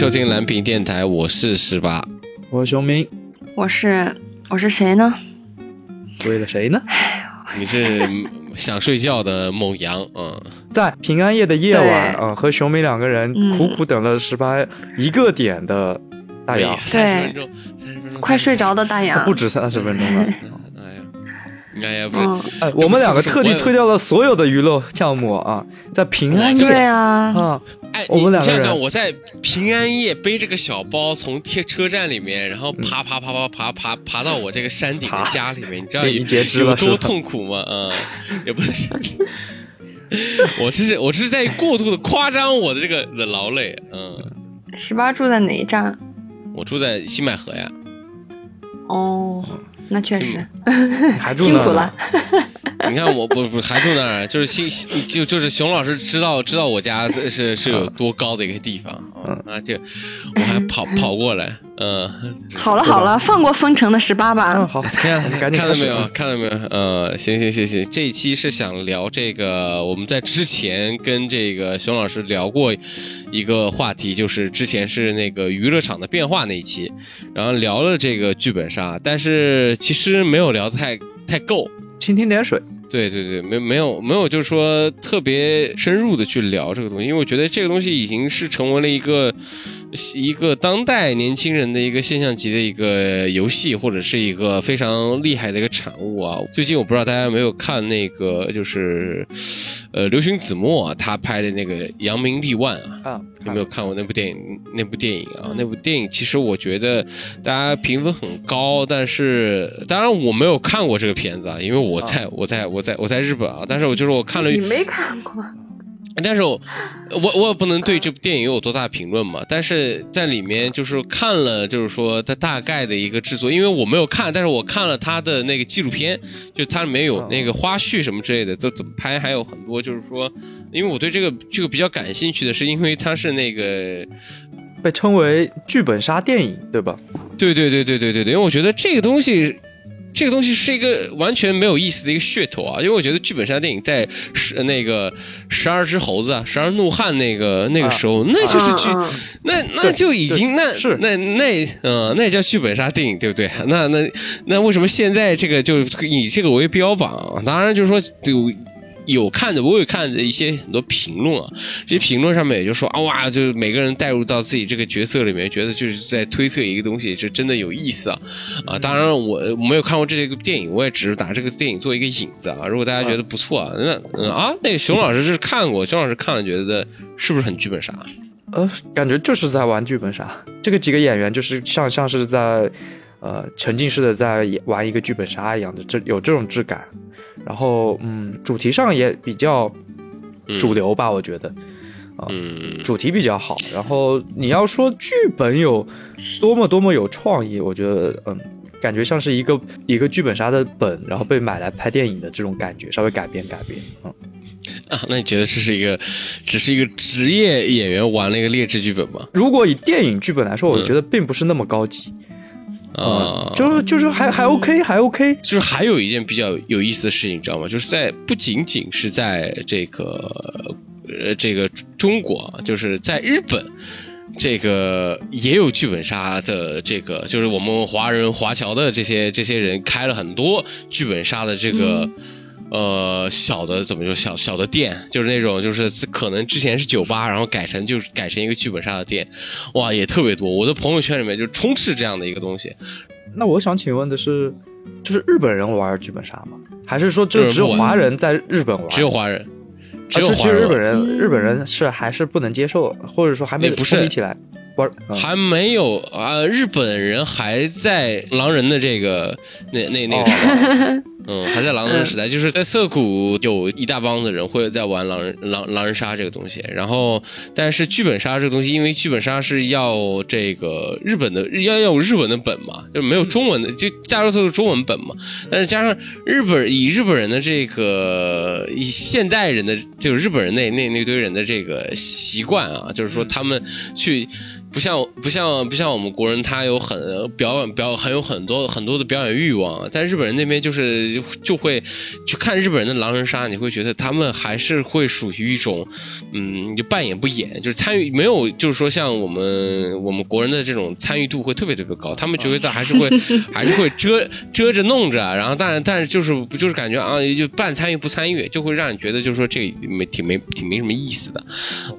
收听蓝屏电台，我是十八。我是熊明，我是我是谁呢？为了谁呢？你是 想睡觉的某羊，嗯，在平安夜的夜晚，对啊、和熊明两个人嗯苦苦等了十八一个点的大洋，三十分钟，三十分钟，快睡着的大洋，不止三十分钟了。嗯，哎，我们两个特地推掉了所有的娱乐项目啊，在平安对夜啊，啊，哎，我们两个你想想看，人我在平安夜背着个小包从贴车站里面，然后爬爬爬爬爬爬爬到我这个山顶的家里面，你知道有已经截肢有多痛苦吗？嗯，也不是。我这是我这是在过度的夸张我的这个的劳累，嗯，十八住在哪一站？我住在新麦河呀，哦，那确实 还住那儿辛苦了呢。你看我不不还住那儿，就是新就就是熊老师知道知道我家这是是有多高的一个地方啊，啊就我还跑跑过来，嗯，好了好了，放过封城的十八吧嗯，吧。好，看赶紧看到没有？看到没有？呃，行行行行，这一期是想聊这个，我们在之前跟这个熊老师聊过一个话题，就是之前是那个娱乐场的变化那一期，然后聊了这个剧本杀，但是其实没有聊得太太够。蜻蜓点水，对对对，没没有没有，就是说特别深入的去聊这个东西，因为我觉得这个东西已经是成为了一个一个当代年轻人的一个现象级的一个游戏，或者是一个非常厉害的一个产物啊。最近我不知道大家有没有看那个，就是呃，刘勋子墨、啊、他拍的那个《扬名立万》啊，啊，有没有看过那部电影？那部电影啊，那部电影其实我觉得大家评分很高，但是当然我没有看过这个片子啊，因为我在、我在我在我在日本啊，但是我就是我看了你没看过？但是我我我也不能对这部电影有多大评论嘛，但是在里面就是看了，就是说它大概的一个制作，因为我没有看，但是我看了它的那个纪录片，就它里面有那个花絮什么之类的，都怎么拍，还有很多就是说，因为我对这个这个比较感兴趣的是，因为它是那个被称为剧本杀电影，对吧？对对对对对对对，因为我觉得这个东西，这个东西是一个完全没有意思的一个噱头啊。因为我觉得剧本杀电影在十那个十二只猴子啊，十二怒汉那个那个时候，那就是剧，那那就已经那是那那嗯、那叫剧本杀电影，对不对？那那那为什么现在这个就以这个为标榜？当然就是说就。有看的，我有看的一些很多评论啊，这些评论上面也就说啊哇，就是每个人带入到自己这个角色里面，觉得就是在推测一个东西，是真的有意思啊啊！当然我我没有看过这个电影，我也只是拿这个电影做一个引子啊。如果大家觉得不错啊，那嗯啊，那个熊老师是看过，熊老师看了觉得是不是很剧本杀？呃，感觉就是在玩剧本杀。这个几个演员就是像像是在呃沉浸式的在玩一个剧本杀一样的，这有这种质感。然后嗯，主题上也比较主流吧，我觉得。嗯，主题比较好，然后你要说剧本有多么多么有创意，我觉得嗯，感觉像是一个一个剧本杀的本，然后被买来拍电影的这种感觉，稍微改编改编，嗯，啊，那你觉得这是一个只是一个职业演员玩了一个劣质剧本吗？如果以电影剧本来说，我觉得并不是那么高级，啊、嗯，就是就是还还 OK，还 OK，就是还有一件比较有意思的事情，你知道吗？就是在不仅仅是在这个呃这个中国啊，就是在日本。这个也有剧本杀的这个，就是我们华人华侨的这些这些人开了很多剧本杀的这个、呃小的怎么就小小的店，就是那种就是可能之前是酒吧，然后改成就是改成一个剧本杀的店，哇也特别多。我的朋友圈里面就充斥这样的一个东西。那我想请问的是，就是日本人玩剧本杀吗？还是说日本这只有华人在日本玩？只有华人，只啊，有华人玩本人日本人是还是不能接受，或者说还没也不是起来玩。嗯还没有啊、日本人还在狼人的这个那那那个时代，嗯，还在狼人时代，就是在涩谷有一大帮子人会在玩狼人狼狼人杀这个东西，然后但是剧本杀这个东西，因为剧本杀是要这个日本的要要有日文的本嘛，就是没有中文的，就大多数都是中文本嘛，但是加上日本以日本人的这个以现代人的就是日本人那那那堆人的这个习惯啊，就是说他们去。不像不像不像我们国人，他有很表演表很有很多很多的表演欲望，在日本人那边就是就就会去看日本人的狼人杀，你会觉得他们还是会属于一种，嗯，就扮演不演，就是参与没有，就是说像我们我们国人的这种参与度会特别特别高，他们觉得还是会还是会遮遮着弄着，然后但是但是就是就是感觉啊，就半参与不参与，就会让你觉得就是说这个没挺没挺没什么意思的，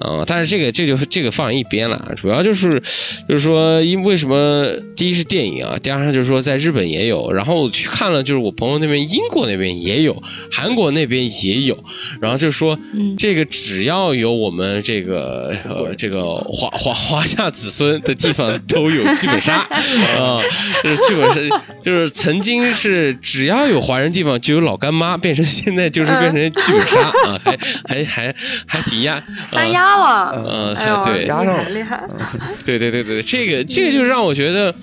啊、但是这个这就是这个放一边了，主要就是就是说因为什么，第一是电影啊，第二上就是说在日本也有，然后去看了就是我朋友那边英国那边也有，韩国那边也有，然后就说嗯。这个只要有我们这个呃这个华华华夏子孙的地方都有剧本杀 啊，就是剧本杀，就是曾经是只要有华人地方就有老干妈，变成现在就是变成剧本杀啊，还还还还挺压三啊。压了，呃哎，对。厉压上了厉害，对对对对，这个这个就让我觉得，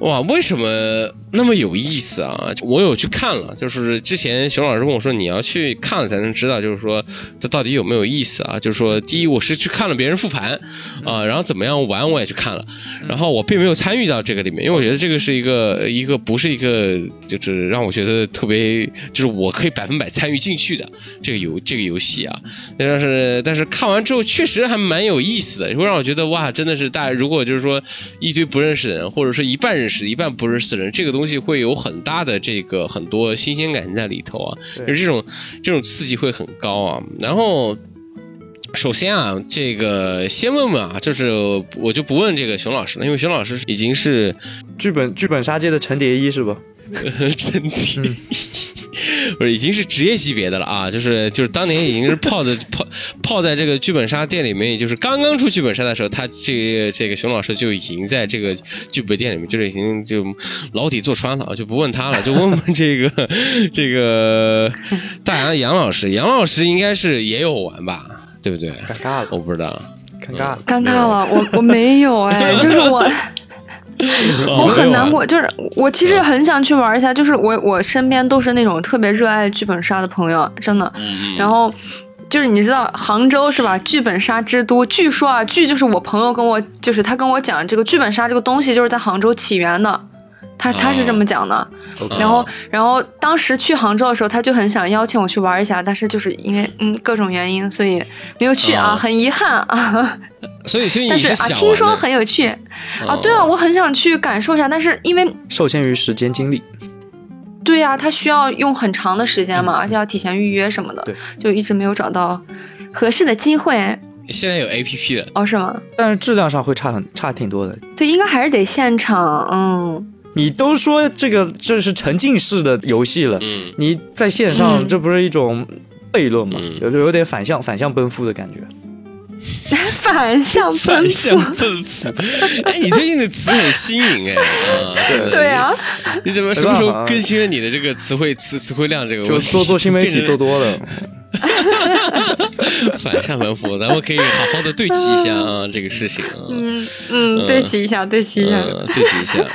哇，为什么那么有意思啊？我有去看了，就是之前熊老师跟我说你要去看了才能知道，就是说这到底有没有意思啊？就是说，第一我是去看了别人复盘啊，然后怎么样玩我也去看了，然后我并没有参与到这个里面，因为我觉得这个是一个一个不是一个就是让我觉得特别就是我可以百分百参与进去的这个游这个游戏啊。但是但是看完之后确实还蛮有意思的，会让我觉得哇，真的是大家如果就是说一堆不认识的人，或者说一半认识一半不认识的人，这个东西会有很大的这个很多新鲜感在里头啊，就是这种这种刺激会很高啊。然后首先啊，这个先问问啊，就是我就不问这个熊老师了，因为熊老师已经是剧本剧本杀界的陈蝶衣是吧？真的，不是已经是职业级别的了啊！就是就是当年已经是泡在泡泡在这个剧本杀店里面，也就是刚刚出剧本杀的时候，他这个这个熊老师就已经在这个剧本店里面，就是已经就牢底坐穿了，就不问他了，就问问这个这个大杨杨老师，杨老师应该是也有玩吧，对不对？尴尬了，我不知道，尴尬了。尴尬了，我我没有哎，就是我。我很难过，就是我其实很想去玩一下，就是我我身边都是那种特别热爱剧本杀的朋友，真的。嗯然后就是你知道杭州是吧？剧本杀之都，据说啊，据就是我朋友跟我，就是他跟我讲，这个剧本杀这个东西就是在杭州起源的，他他是这么讲的。然后然后当时去杭州的时候，他就很想邀请我去玩一下，但是就是因为嗯各种原因，所以没有去啊，哦很遗憾啊。所以所以你但是啊，听说很有趣啊，哦对啊，我很想去感受一下，但是因为受限于时间精力，对呀、它需要用很长的时间嘛，而且要提前预约什么的，就一直没有找到合适的机会。现在有 A P P 了，哦，是吗？但是质量上会差很差挺多的。对，应该还是得现场。嗯，你都说这个这是沉浸式的游戏了，嗯。你在线上嗯这不是一种悖论吗？嗯有有点反向反向奔赴的感觉。反向反奔向赴。奔赴，哎，你最近的词很新颖哎，啊，对对啊，你怎么什么时候更新了你的这个词汇词 词汇量这个就？做做新媒体做多了，反向奔赴，咱们可以好好的对齐一下啊，这个事情啊，嗯嗯，对齐一下，对齐一下。嗯，对齐一下。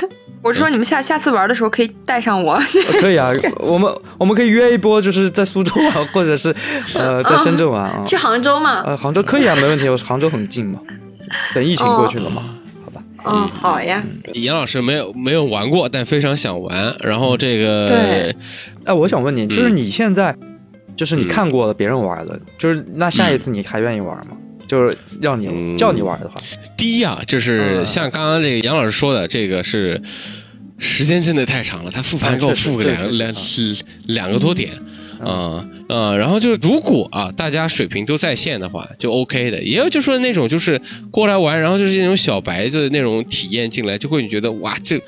我是说你们下下次玩的时候可以带上我。呃可以啊，我们我们可以约一波，就是在苏州玩，或者是呃在深圳玩啊。去杭州嘛？呃，杭州可以啊，没问题，我杭州很近嘛。等疫情过去了嘛，好吧。嗯，好呀。杨老师没有没有玩过，但非常想玩。然后这个对哎，我想问你，就是嗯你现在，就是你看过了别人玩了，就是那下一次你还愿意玩吗？就是让你嗯叫你玩的话，第一啊，就是嗯像刚刚这个杨老师说的，这个是时间真的太长了，他复盘给我复个两两两个多点。啊啊，然后就是如果啊，大家水平都在线的话，就 OK 的。也有就说那种就是过来玩，然后就是那种小白的那种体验进来，就会你觉得哇，这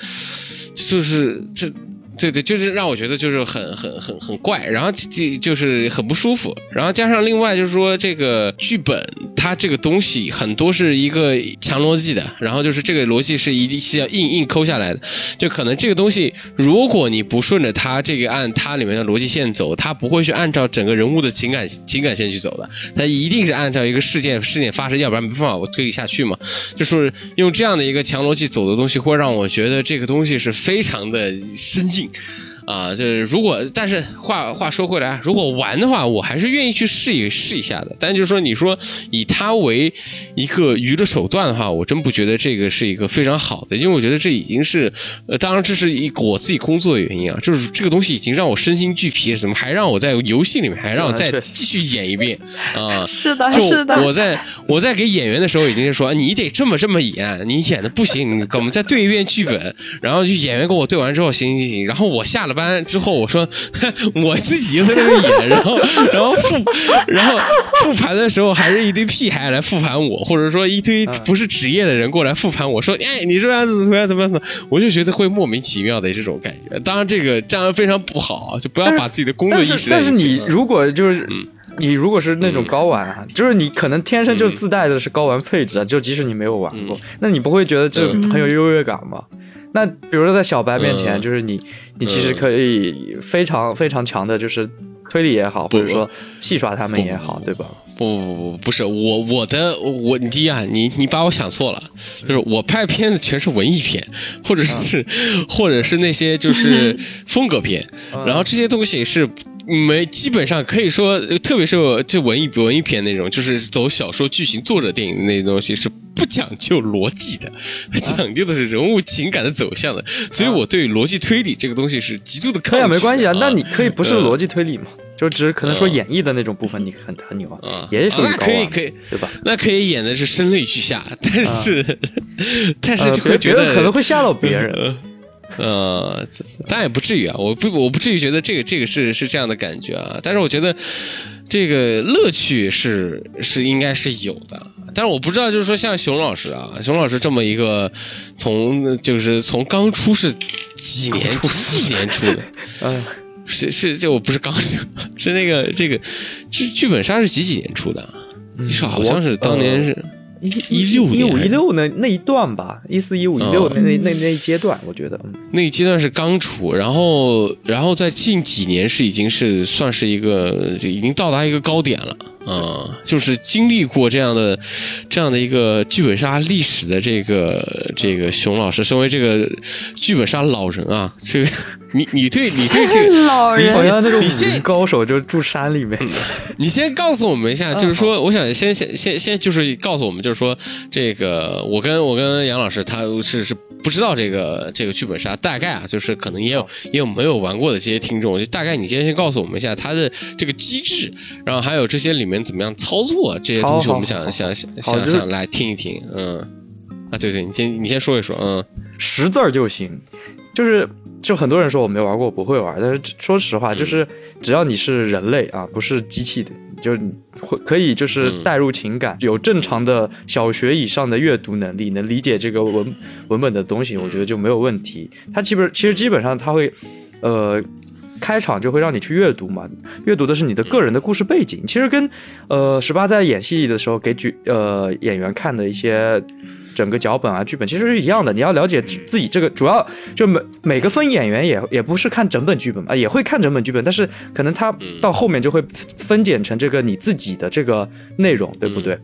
就是这。对对，就是让我觉得就是很很很很怪，然后就就是很不舒服，然后加上另外就是说这个剧本它这个东西很多是一个强逻辑的，然后就是这个逻辑是一定是要硬硬抠下来的，就可能这个东西如果你不顺着它这个按它里面的逻辑线走，它不会去按照整个人物的情感情感线去走的，它一定是按照一个事件事件发生，要不然没办法我推理下去嘛。就是用这样的一个强逻辑走的东西，会让我觉得这个东西是非常的深进。week. 啊，就是如果，但是话话说回来，如果玩的话，我还是愿意去试一试一下的。但就是说，你说以它为一个娱乐手段的话，我真不觉得这个是一个非常好的，因为我觉得这已经是，呃，当然这是一我自己工作的原因啊，就是这个东西已经让我身心俱疲，怎么还让我在游戏里面还让我再继续演一遍啊？是的，是的。我在我在给演员的时候已经说，你得这么这么演，你演的不行，你我们再对一遍剧本，然后就演员跟我对完之后，行行行，然后我下了。班之后，我说 我自己在那演，然后然后复然后复盘的时候，还是一堆屁孩来复盘我，或者说一堆不是职业的人过来复盘我说，哎，你这样子怎么样怎么样？我就觉得会莫名其妙的这种感觉。当然，这个这样非常不好，就不要把自己的工作意识。但是你如果就是你如果是那种高玩啊，就是你可能天生就自带的是高玩配置啊，就即使你没有玩过，那你不会觉得这很有优越感吗？那比如说在小白面前，就是你，你其实可以非常非常强的，就是推理也好，或者说戏耍他们也好，对吧？不不不不是我我的我你第一啊，你你把我想错了，就是我拍片子全是文艺片，或者是或者是那些就是 风格片，然后这些东西是。没，基本上可以说，特别是就文艺文艺片那种，就是走小说剧情作者电影那些东西，是不讲究逻辑的，讲究的是人物情感的走向的。所以我对逻辑推理这个东西是极度的抗拒。没关系啊，那你可以不是逻辑推理嘛？就只可能说演绎的那种部分，你很很牛啊，也属于那可以可以，对吧？那可以演的是声泪俱下，但是但是就会觉得可能会吓到别人。呃，当然也不至于啊，我不我不至于觉得这个这个是是这样的感觉啊，但是我觉得这个乐趣是是应该是有的，但是我不知道就是说像熊老师啊，熊老师这么一个从就是从刚出是几年几年出的，嗯，是是这我不是刚说，是那个这个这剧本杀是几几年出的？是好像是当年是。一一六一五一六那那一段吧，一四一五一六那那那那一阶段，我觉得那一阶段是刚出，然后然后在近几年是已经是算是一个就已经到达一个高点了。嗯，就是经历过这样的，这样的一个剧本杀历史的这个这个熊老师，身为这个剧本杀老人啊，这个你你对你对这个 老人，好像那种武林高手就住山里面。你先告诉我们一下，就是说，我想先先先先就是告诉我们，就是说，这个我跟我跟杨老师他是是不知道这个这个剧本杀，大概啊，就是可能也有也有没有玩过的这些听众，就大概你先先告诉我们一下它的这个机制，然后还有这些里面。怎么样操作这些东西？我们想想想想想来听一听，嗯，啊，对对，你先你先说一说，嗯，识字儿就行，就是就很多人说我没玩过，我不会玩，但是说实话，就是只要你是人类啊，不是机器的，就会可以就是带入情感，有正常的小学以上的阅读能力，能理解这个文文本的东西，我觉得就没有问题。它基本其实基本上它会，呃。开场就会让你去阅读嘛，阅读的是你的个人的故事背景，其实跟，呃，十八在演戏的时候给举呃演员看的一些整个脚本啊剧本其实是一样的。你要了解自己这个主要就每每个分演员也也不是看整本剧本啊，也会看整本剧本，但是可能他到后面就会分解成这个你自己的这个内容，对不对？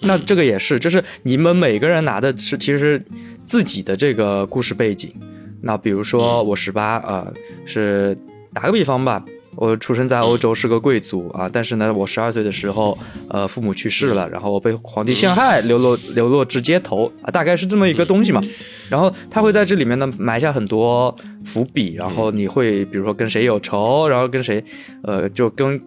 那这个也是，就是你们每个人拿的是其实是自己的这个故事背景。那比如说我十八啊，是打个比方吧，我出生在欧洲，是个贵族啊，但是呢，我十二岁的时候，呃，父母去世了，然后我被皇帝陷害，流落流落至街头啊，大概是这么一个东西嘛。然后他会在这里面呢埋下很多伏笔，然后你会比如说跟谁有仇，然后跟谁，呃，就跟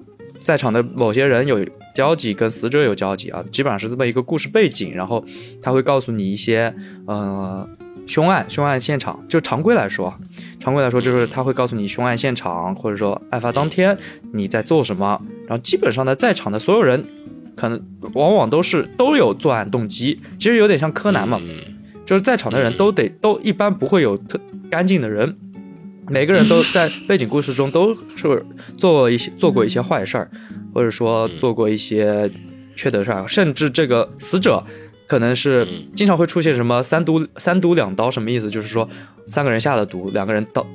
在场的某些人有交集，跟死者有交集啊，基本上是这么一个故事背景。然后他会告诉你一些，呃。凶案，凶案现场，就常规来说，常规来说就是他会告诉你凶案现场，或者说案发当天你在做什么。然后基本上呢，在场的所有人，可能往往都是都有作案动机。其实有点像柯南嘛，就是在场的人都得都一般不会有特干净的人，每个人都在背景故事中都是做一些做过一些坏事儿，或者说做过一些缺德事儿，甚至这个死者。可能是经常会出现什么三毒三毒两刀，什么意思？就是说三个人下了毒，两个人刀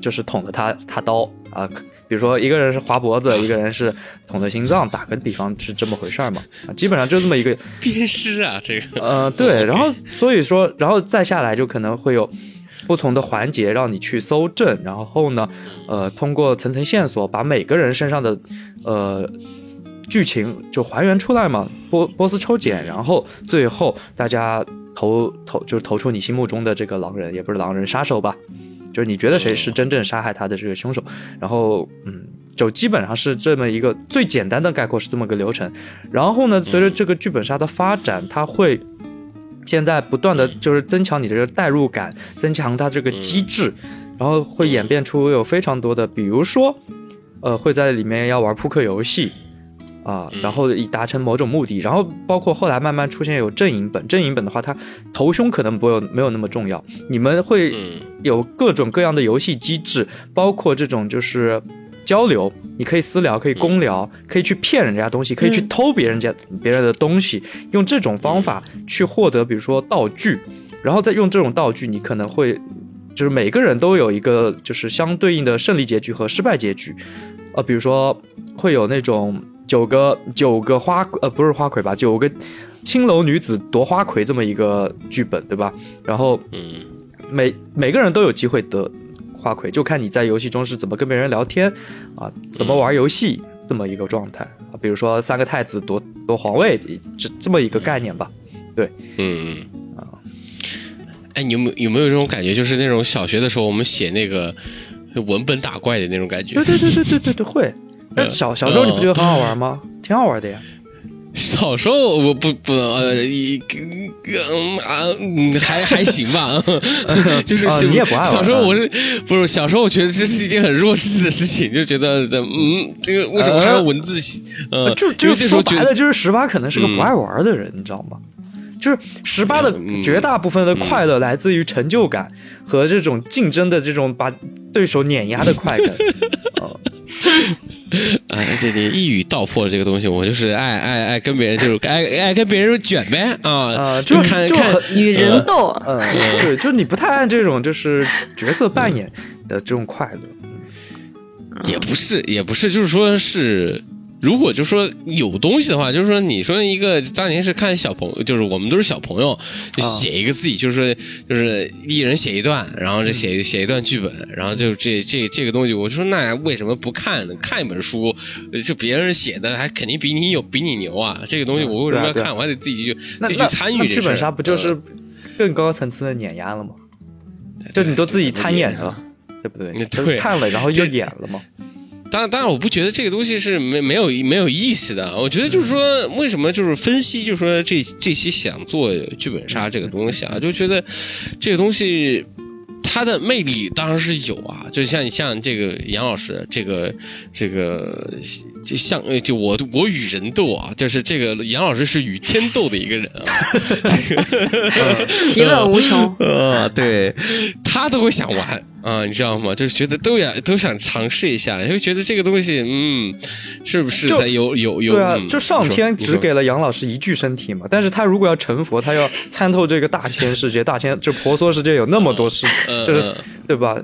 就是捅的他他刀啊。比如说一个人是划脖子，一个人是捅的心脏，打个比方是这么回事儿嘛？啊，基本上就这么一个 鞭尸啊，这个呃对，然后所以说然后再下来就可能会有不同的环节让你去搜证，然后呢，呃，通过层层线索把每个人身上的呃剧情就还原出来嘛，波波斯抽检，然后最后大家投投就是投出你心目中的这个狼人，也不是狼人杀手吧，就是你觉得谁是真正杀害他的这个凶手，然后嗯，就基本上是这么一个最简单的概括是这么个流程，然后呢，随着这个剧本杀的发展，它会。现在不断的就是增强你这个代入感，增强它这个机制，然后会演变出有非常多的，比如说，呃，会在里面要玩扑克游戏，啊，然后以达成某种目的，然后包括后来慢慢出现有阵营本，阵营本的话，它头胸可能不有没有那么重要，你们会有各种各样的游戏机制，包括这种就是。交流，你可以私聊，可以公聊，可以去骗人家东西，可以去偷别人家别人的东西，用这种方法去获得，比如说道具，然后再用这种道具，你可能会就是每个人都有一个就是相对应的胜利结局和失败结局，呃，比如说会有那种九个九个花呃不是花魁吧，九个青楼女子夺花魁这么一个剧本，对吧？然后嗯，每每个人都有机会得。花魁就看你在游戏中是怎么跟别人聊天啊，怎么玩游戏这么一个状态啊，比如说三个太子夺夺皇位这这么一个概念吧，对，嗯嗯啊，哎，你有没有有没有这种感觉，就是那种小学的时候我们写那个文本打怪的那种感觉？对对对对对对对会。那小小时候你不觉得很好玩吗？挺好玩的呀。小时候我不不呃啊嗯还还行吧，就是小时候我是不是小时候我觉得这是一件很弱智的事情，就觉得嗯这个为什么还要文字写？呃，就就说白了就是十八可能是个不爱玩的人，你知道吗？就是十八的绝大部分的快乐来自于成就感和这种竞争的这种把对手碾压的快感。哎，对对，一语道破了这个东西。我就是爱爱爱跟别人，就是爱爱跟别人卷呗啊啊！就看就与人斗，嗯，对，就是你不太按这种就是角色扮演的这种快乐，也不是也不是，就是说是。如果就说有东西的话，就是说你说一个当年是看小朋友，就是我们都是小朋友，就写一个自己，就是说就是一人写一段，然后这写写一段剧本，然后就这这这个东西，我就说那为什么不看呢？看一本书，就别人写的还肯定比你有比你牛啊！这个东西我为什么要看？我还得自己去自己去参与。剧本杀不就是更高层次的碾压了吗？就你都自己参演了，对不对？对，看了然后又演了吗？当然，当然，我不觉得这个东西是没没有没有意思的。我觉得就是说，为什么就是分析，就是说这这期想做剧本杀这个东西啊，就觉得这个东西它的魅力当然是有啊。就像你像这个杨老师，这个这个就像就我我与人斗啊，就是这个杨老师是与天斗的一个人啊，其乐无穷啊，对他都会想玩。啊，你知道吗？就是觉得都想都想尝试一下，因为觉得这个东西，嗯，是不是在有有有？对啊，就上天只给了杨老师一具身体嘛，但是他如果要成佛，他要参透这个大千世界，大千就婆娑世界有那么多世，就是对吧？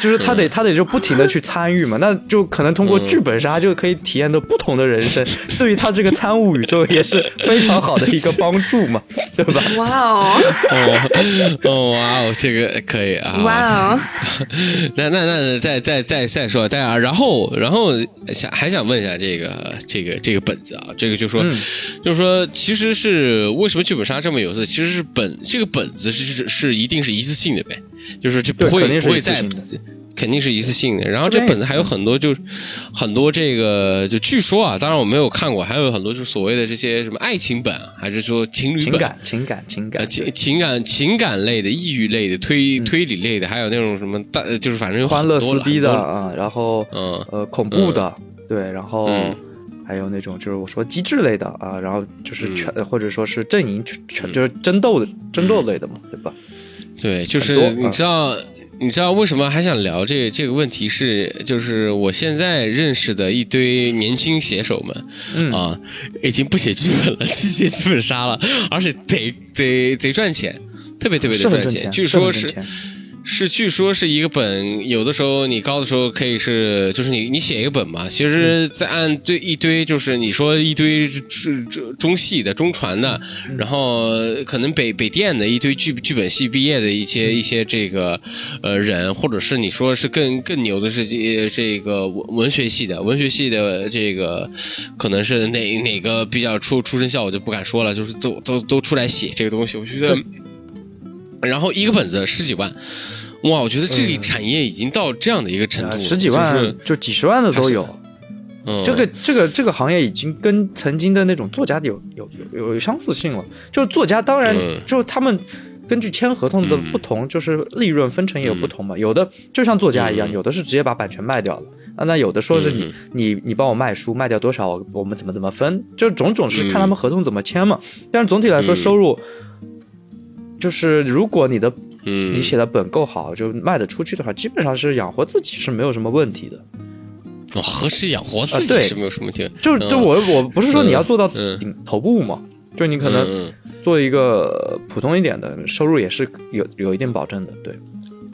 就是他得他得就不停的去参与嘛，那就可能通过剧本杀就可以体验到不同的人生，对于他这个参悟宇宙也是非常好的一个帮助嘛，对吧？哇哦，哦哇哦，这个可以啊！哇哦，那那那再再再再说，再啊，然后然后想还想问一下这个这个这个本子啊，这个就说就是说其实是为什么剧本杀这么有意思？其实是本这个本子是是是一定是一次性的呗。就是这不会不会再，肯定是一次性的。然后这本子还有很多，就很多这个，就据说啊，当然我没有看过，还有很多就所谓的这些什么爱情本，还是说情侣本、情感、情感、情感、情情感、情感类的、抑郁类的、推推理类的，还有那种什么大，就是反正有欢乐撕逼的啊，然后嗯呃恐怖的，对，然后还有那种就是我说机制类的啊，然后就是全或者说是阵营全就是争斗的争斗类的嘛，对吧？对，就是你知道，你知道为什么还想聊这这个问题？是就是我现在认识的一堆年轻写手们，啊，已经不写剧本了，去 写剧本杀了，而且贼贼贼赚钱，特别特别的赚钱。据说是，是据说是一个本，有的时候你高的时候可以是，就是你你写一个本嘛，其实在按对一堆，就是你说一堆是中中戏的、中传的，然后可能北北电的一堆剧剧本系毕业的一些一些这个呃人，或者是你说是更更牛的是这这个文文学系的，文学系的这个可能是哪哪个比较出出身校，我就不敢说了，就是都都都出来写这个东西，我觉得。然后一个本子十几万，哇！我觉得这个产业已经到这样的一个程度，十几万就几十万的都有。嗯，这个这个这个行业已经跟曾经的那种作家有有有有相似性了。就是作家，当然就是他们根据签合同的不同，就是利润分成也有不同嘛。有的就像作家一样，有的是直接把版权卖掉了啊。那有的说是你你你帮我卖书，卖掉多少，我们怎么怎么分，就种种是看他们合同怎么签嘛。但是总体来说，收入。就是如果你的，嗯，你写的本够好，就卖得出去的话，基本上是养活自己是没有什么问题的。哦，何时养活自己是没有什么问题。就就我我不是说你要做到顶头部嘛，就你可能做一个普通一点的收入也是有有一定保证的，对。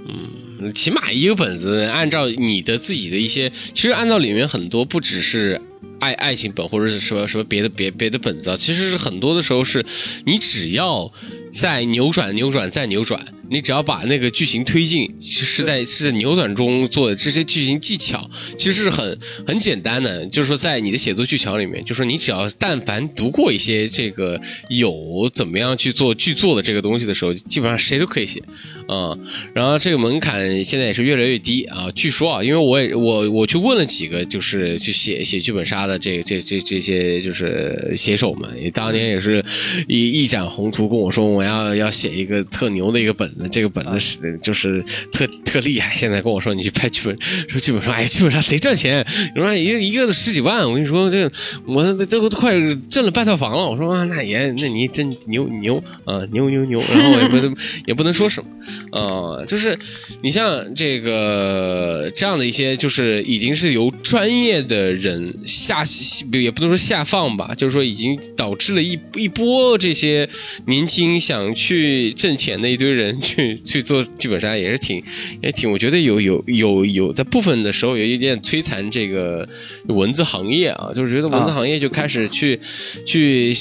嗯，起码一个本子，按照你的自己的一些，其实按照里面很多不只是。爱爱情本或者是什么什么别的别别的本子啊，其实是很多的时候是，你只要再扭转扭转再扭转。你只要把那个剧情推进，是在是在扭转中做的这些剧情技巧，其实是很很简单的。就是说，在你的写作技巧里面，就是你只要但凡读过一些这个有怎么样去做剧作的这个东西的时候，基本上谁都可以写，啊。然后这个门槛现在也是越来越低啊。据说啊，因为我也我我去问了几个，就是去写写剧本杀的这这这这些就是写手们，当年也是一一展宏图，跟我说我要要写一个特牛的一个本。这个本子是就是特特厉害，现在跟我说你去拍剧本，说剧本说哎剧本杀贼赚钱，你说一个一个十几万，我跟你说这我这都快挣了半套房了。我说啊那也那你真牛牛啊牛牛牛，然后我也不能也不能说什么啊，就是你像这个这样的一些，就是已经是由专业的人下也不能说下放吧，就是说已经导致了一一波这些年轻想去挣钱的一堆人。去去做剧本杀也是挺也挺，我觉得有有有有在部分的时候有一点摧残这个文字行业啊，就是觉得文字行业就开始去去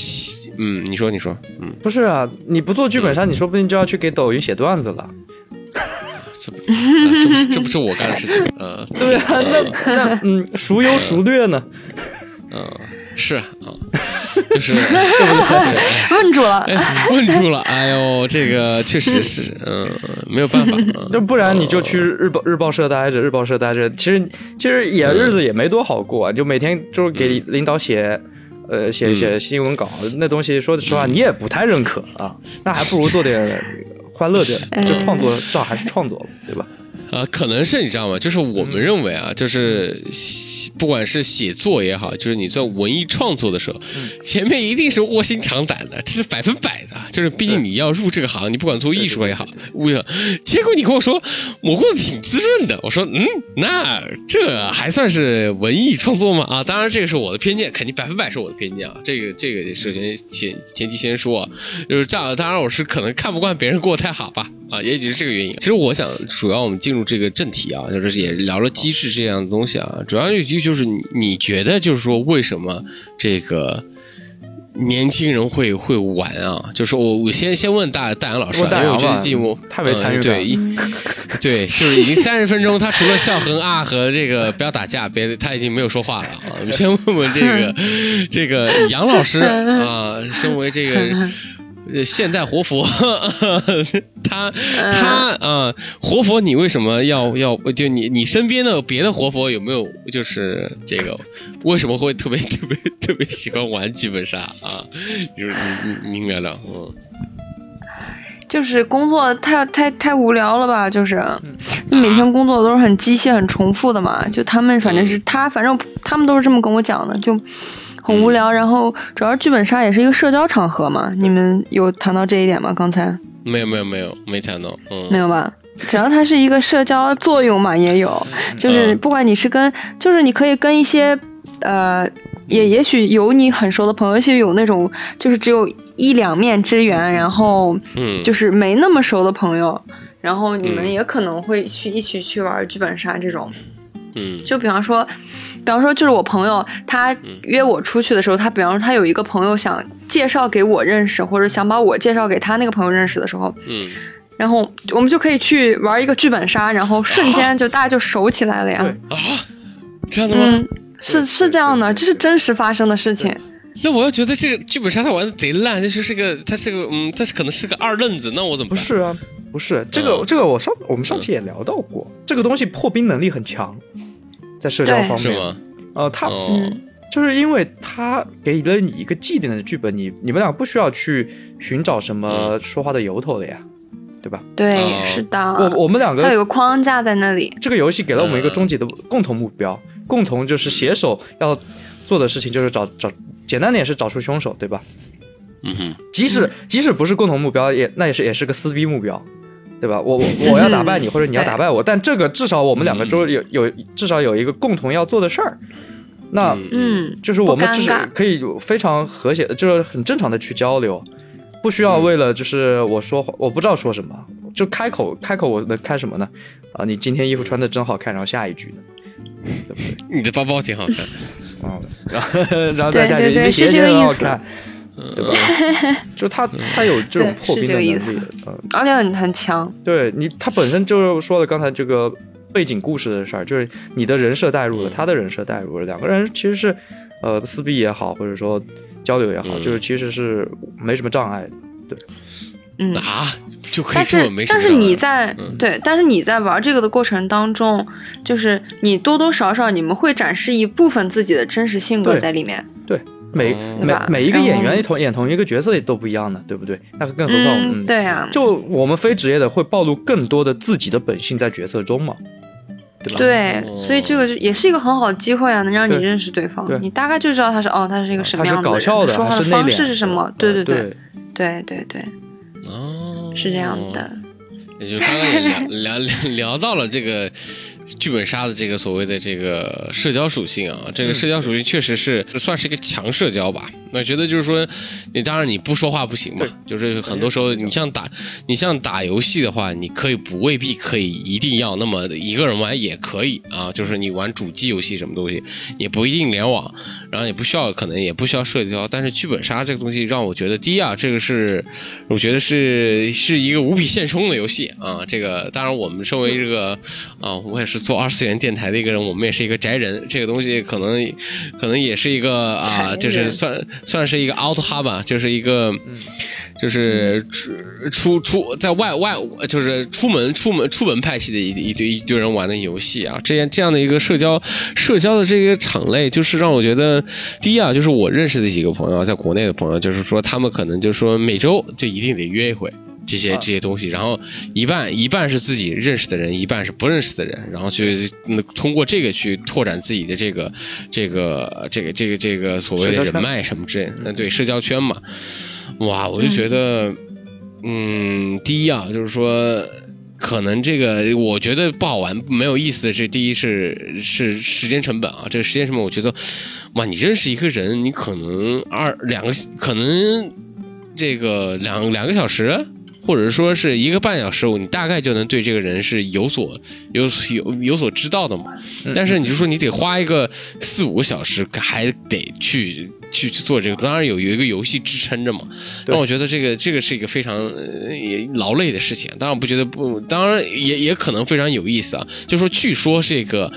嗯，你说你说嗯，不是啊，你不做剧本杀，你说不定就要去给抖音写段子了，这不这不是这不是我干的事情呃，对啊，那那嗯，孰优孰劣呢？嗯。是啊，就是 问住了，问住了。哎呦，这个确实是，嗯，没有办法。就不然你就去日报日报社待着，日报社待着，其实其实也日子也没多好过，就每天就是给领导写，呃，写写新闻稿，那东西说实话你也不太认可啊，那还不如做点欢乐点，就创作，至少还是创作对吧？啊，可能是你知道吗？就是我们认为啊，就是不管是写作也好，就是你做文艺创作的时候，前面一定是卧薪尝胆的，这是百分百的。就是毕竟你要入这个行，你不管做艺术也好，物业结果你跟我说我过得挺滋润的，我说嗯，那这还算是文艺创作吗？啊，当然这个是我的偏见，肯定百分百是我的偏见啊。这个这个首先前前提先说，就是这样。当然我是可能看不惯别人过得太好吧，啊，也许是这个原因。其实我想主要我们进入。入这个正题啊，就是也聊了机制这样的东西啊，主要就就是你你觉得就是说为什么这个年轻人会会玩啊？就是我我先先问大大杨老师，啊因为我觉得节目太没参与对对，就是已经三十分钟，他除了笑和啊和这个不要打架，别的他已经没有说话了啊。我们先问问这个 这个杨老师啊，身为这个。现代活佛，他他啊，活佛，你为什么要要就你你身边的别的活佛有没有就是这个为什么会特别 特别特别喜欢玩剧本杀啊？就是你你明白了嗯，就是工作太太太无聊了吧？就是你每天工作都是很机械很重复的嘛。就他们反正是他反正他们都是这么跟我讲的，就。很无聊，然后主要剧本杀也是一个社交场合嘛，你们有谈到这一点吗？刚才没有没有没有没谈到，嗯，没有吧？只要它是一个社交作用嘛，也有，就是不管你是跟，就是你可以跟一些，呃，也也许有你很熟的朋友，也许有那种就是只有一两面之缘，然后，嗯，就是没那么熟的朋友。然后你们嗯也可能会去一起去玩剧本杀这种。嗯就比方说，比方说就是我朋友他约我出去的时候，他比方说他有一个朋友想介绍给我认识，或者想把我介绍给他那个朋友认识的时候，嗯，然后我们就可以去玩一个剧本杀，然后瞬间就大家就熟起来了呀。对。啊，这样的吗？嗯，是是这样的，这是真实发生的事情。那我要觉得这个剧本杀他玩的贼烂，就是是个他是个嗯，他是可能是个二愣子，那我怎么？不是啊，不是这个嗯这个我上我们上期也聊到过，这个东西破冰能力很强，在社交方面，是吗？呃，他哦，嗯就是因为他给了你一个既定的剧本，你你们俩不需要去寻找什么说话的由头了呀，对吧？对，哦是的。我我们两个它有个框架在那里。这个游戏给了我们一个嗯终极的共同目标，共同就是携手要做的事情就是找找，简单点是找出凶手，对吧？嗯哼，即使即使不是共同目标，也那也是也是个撕逼目标，对吧？我我我要打败你，或者你要打败我，但这个至少我们两个嗯。都有有至少有一个共同要做的事儿，那嗯。嗯，就是我们就是可以非常和谐，就是很正常的去交流，不需要为了就是我说话我不知道说什么，就开口开口我能开什么呢？啊，你今天衣服穿的真好看，然后下一句呢，对不对？你的包包挺好看，啊，然后 然后再下去，对对对你的鞋鞋是这个意思很好看，对吧？就他他有这种破冰的是这个意思能力，嗯，而且很很强。对你他本身就是说了刚才这个背景故事的事儿，就是你的人设带入了，嗯他的人设带入了，两个人其实是呃撕逼也好，或者说交流也好，嗯就是其实是没什么障碍的。嗯，啊，就可以但这么是但是没什么障碍你在、嗯对，但是你在玩这个的过程当中，就是你多多少少你们会展示一部分自己的真实性格在里面。对，每、哦每每一个演员同演同一个角色也都不一样的，对不对？那更何况嗯，对啊，就我们非职业的会暴露更多的自己的本性在角色中嘛，对吧？对，哦所以这个就也是一个很好的机会啊，能让你认识对方对，你大概就知道他是哦，他是一个什么样的人，搞笑的他说还是内敛的？方式是什么？对呃对对，对对对，哦，是这样的。也就刚刚也聊 聊到了这个剧本杀的这个所谓的这个社交属性啊，这个社交属性确实是算是一个强社交吧。那觉得就是说，你当然你不说话不行嘛，就是很多时候你像打你像打游戏的话，你可以不未必可以一定要那么一个人玩也可以啊，就是你玩主机游戏什么东西也不一定联网，然后也不需要可能也不需要社交，但是剧本杀这个东西让我觉得第一啊，这个是我觉得是是一个无比现充的游戏啊。这个当然我们身为这个啊，我也是做二次元电台的一个人，我们也是一个宅人，这个东西可能可能也是一个啊，就是算算是一个 out hub 吧，就是一个。就是出出出在外外，就是出门出门出门派系的一一堆一堆人玩的游戏啊，这样这样的一个社交社交的这个场类，就是让我觉得，第一啊，就是我认识的几个朋友，在国内的朋友，就是说他们可能就是说每周就一定得约一回。这些啊。这些东西，然后一半一半是自己认识的人，一半是不认识的人，然后去嗯通过这个去拓展自己的这个这个这个这个这个所谓的人脉什么之类的，嗯，对，社交圈嘛，哇，我就觉得，嗯，第一啊，就是说。可能这个我觉得不好玩、没有意思的是，第一是是时间成本啊，这个时间成本，我觉得，哇，你认识一个人，你可能二两个，可能这个两两个小时，或者说是一个半小时，你大概就能对这个人是有所有有有所知道的嘛。但是你就说你得花一个四五个小时，还得去去去做这个，当然有有一个游戏支撑着嘛。对让我觉得这个这个是一个非常劳累的事情。当然不觉得不，当然也也可能非常有意思啊。就说据说这个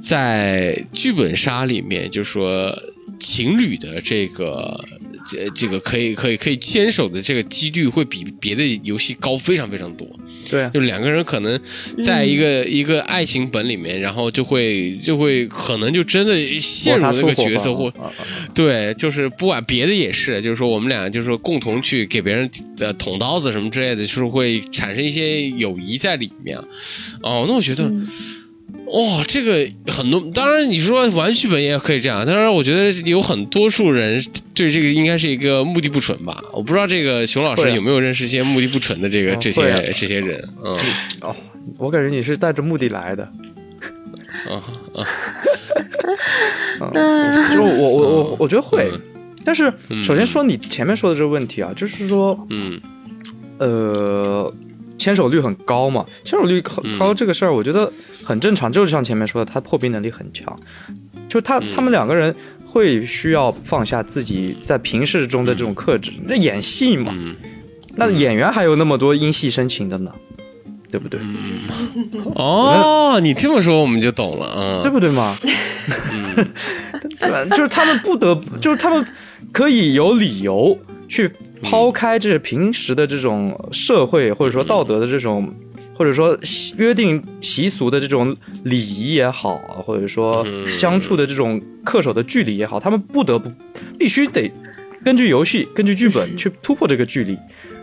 在剧本杀里面，就说情侣的这个。这这个可以可以可以牵手的这个几率会比别的游戏高非常非常多，对啊，就两个人可能在一个、一个爱情本里面，然后就会就会可能就真的陷入那个角色或啊啊啊对，就是不管别的也是，就是说我们俩就是说共同去给别人呃捅刀子什么之类的，就是会产生一些友谊在里面。哦，那我觉得。嗯哇、这个很多，当然你说玩剧本也可以这样，当然我觉得有很多数人对这个应该是一个目的不纯吧。我不知道这个熊老师有没有认识一些目的不纯的这个、嗯这些、啊这些人，嗯哦，我感觉你是带着目的来的。啊啊，嗯，就我我我我觉得会嗯，但是嗯首先说你前面说的这个问题啊，就是说，嗯呃，签手率很高嘛，牵手率很高这个事儿，我觉得很正常，就是像前面说的，他破冰能力很强，就他他们两个人会需要放下自己在平时中的这种克制，那演戏嘛，那演员还有那么多因戏生情的呢，对不对？哦，你这么说我们就懂了啊，对不对嘛？就是他们不得，就是他们可以有理由去抛开这平时的这种社会或者说道德的这种，或者说约定习俗的这种礼仪也好，或者说相处的这种恪守的距离也好，他们不得不必须得根据游戏、根据剧本去突破这个距离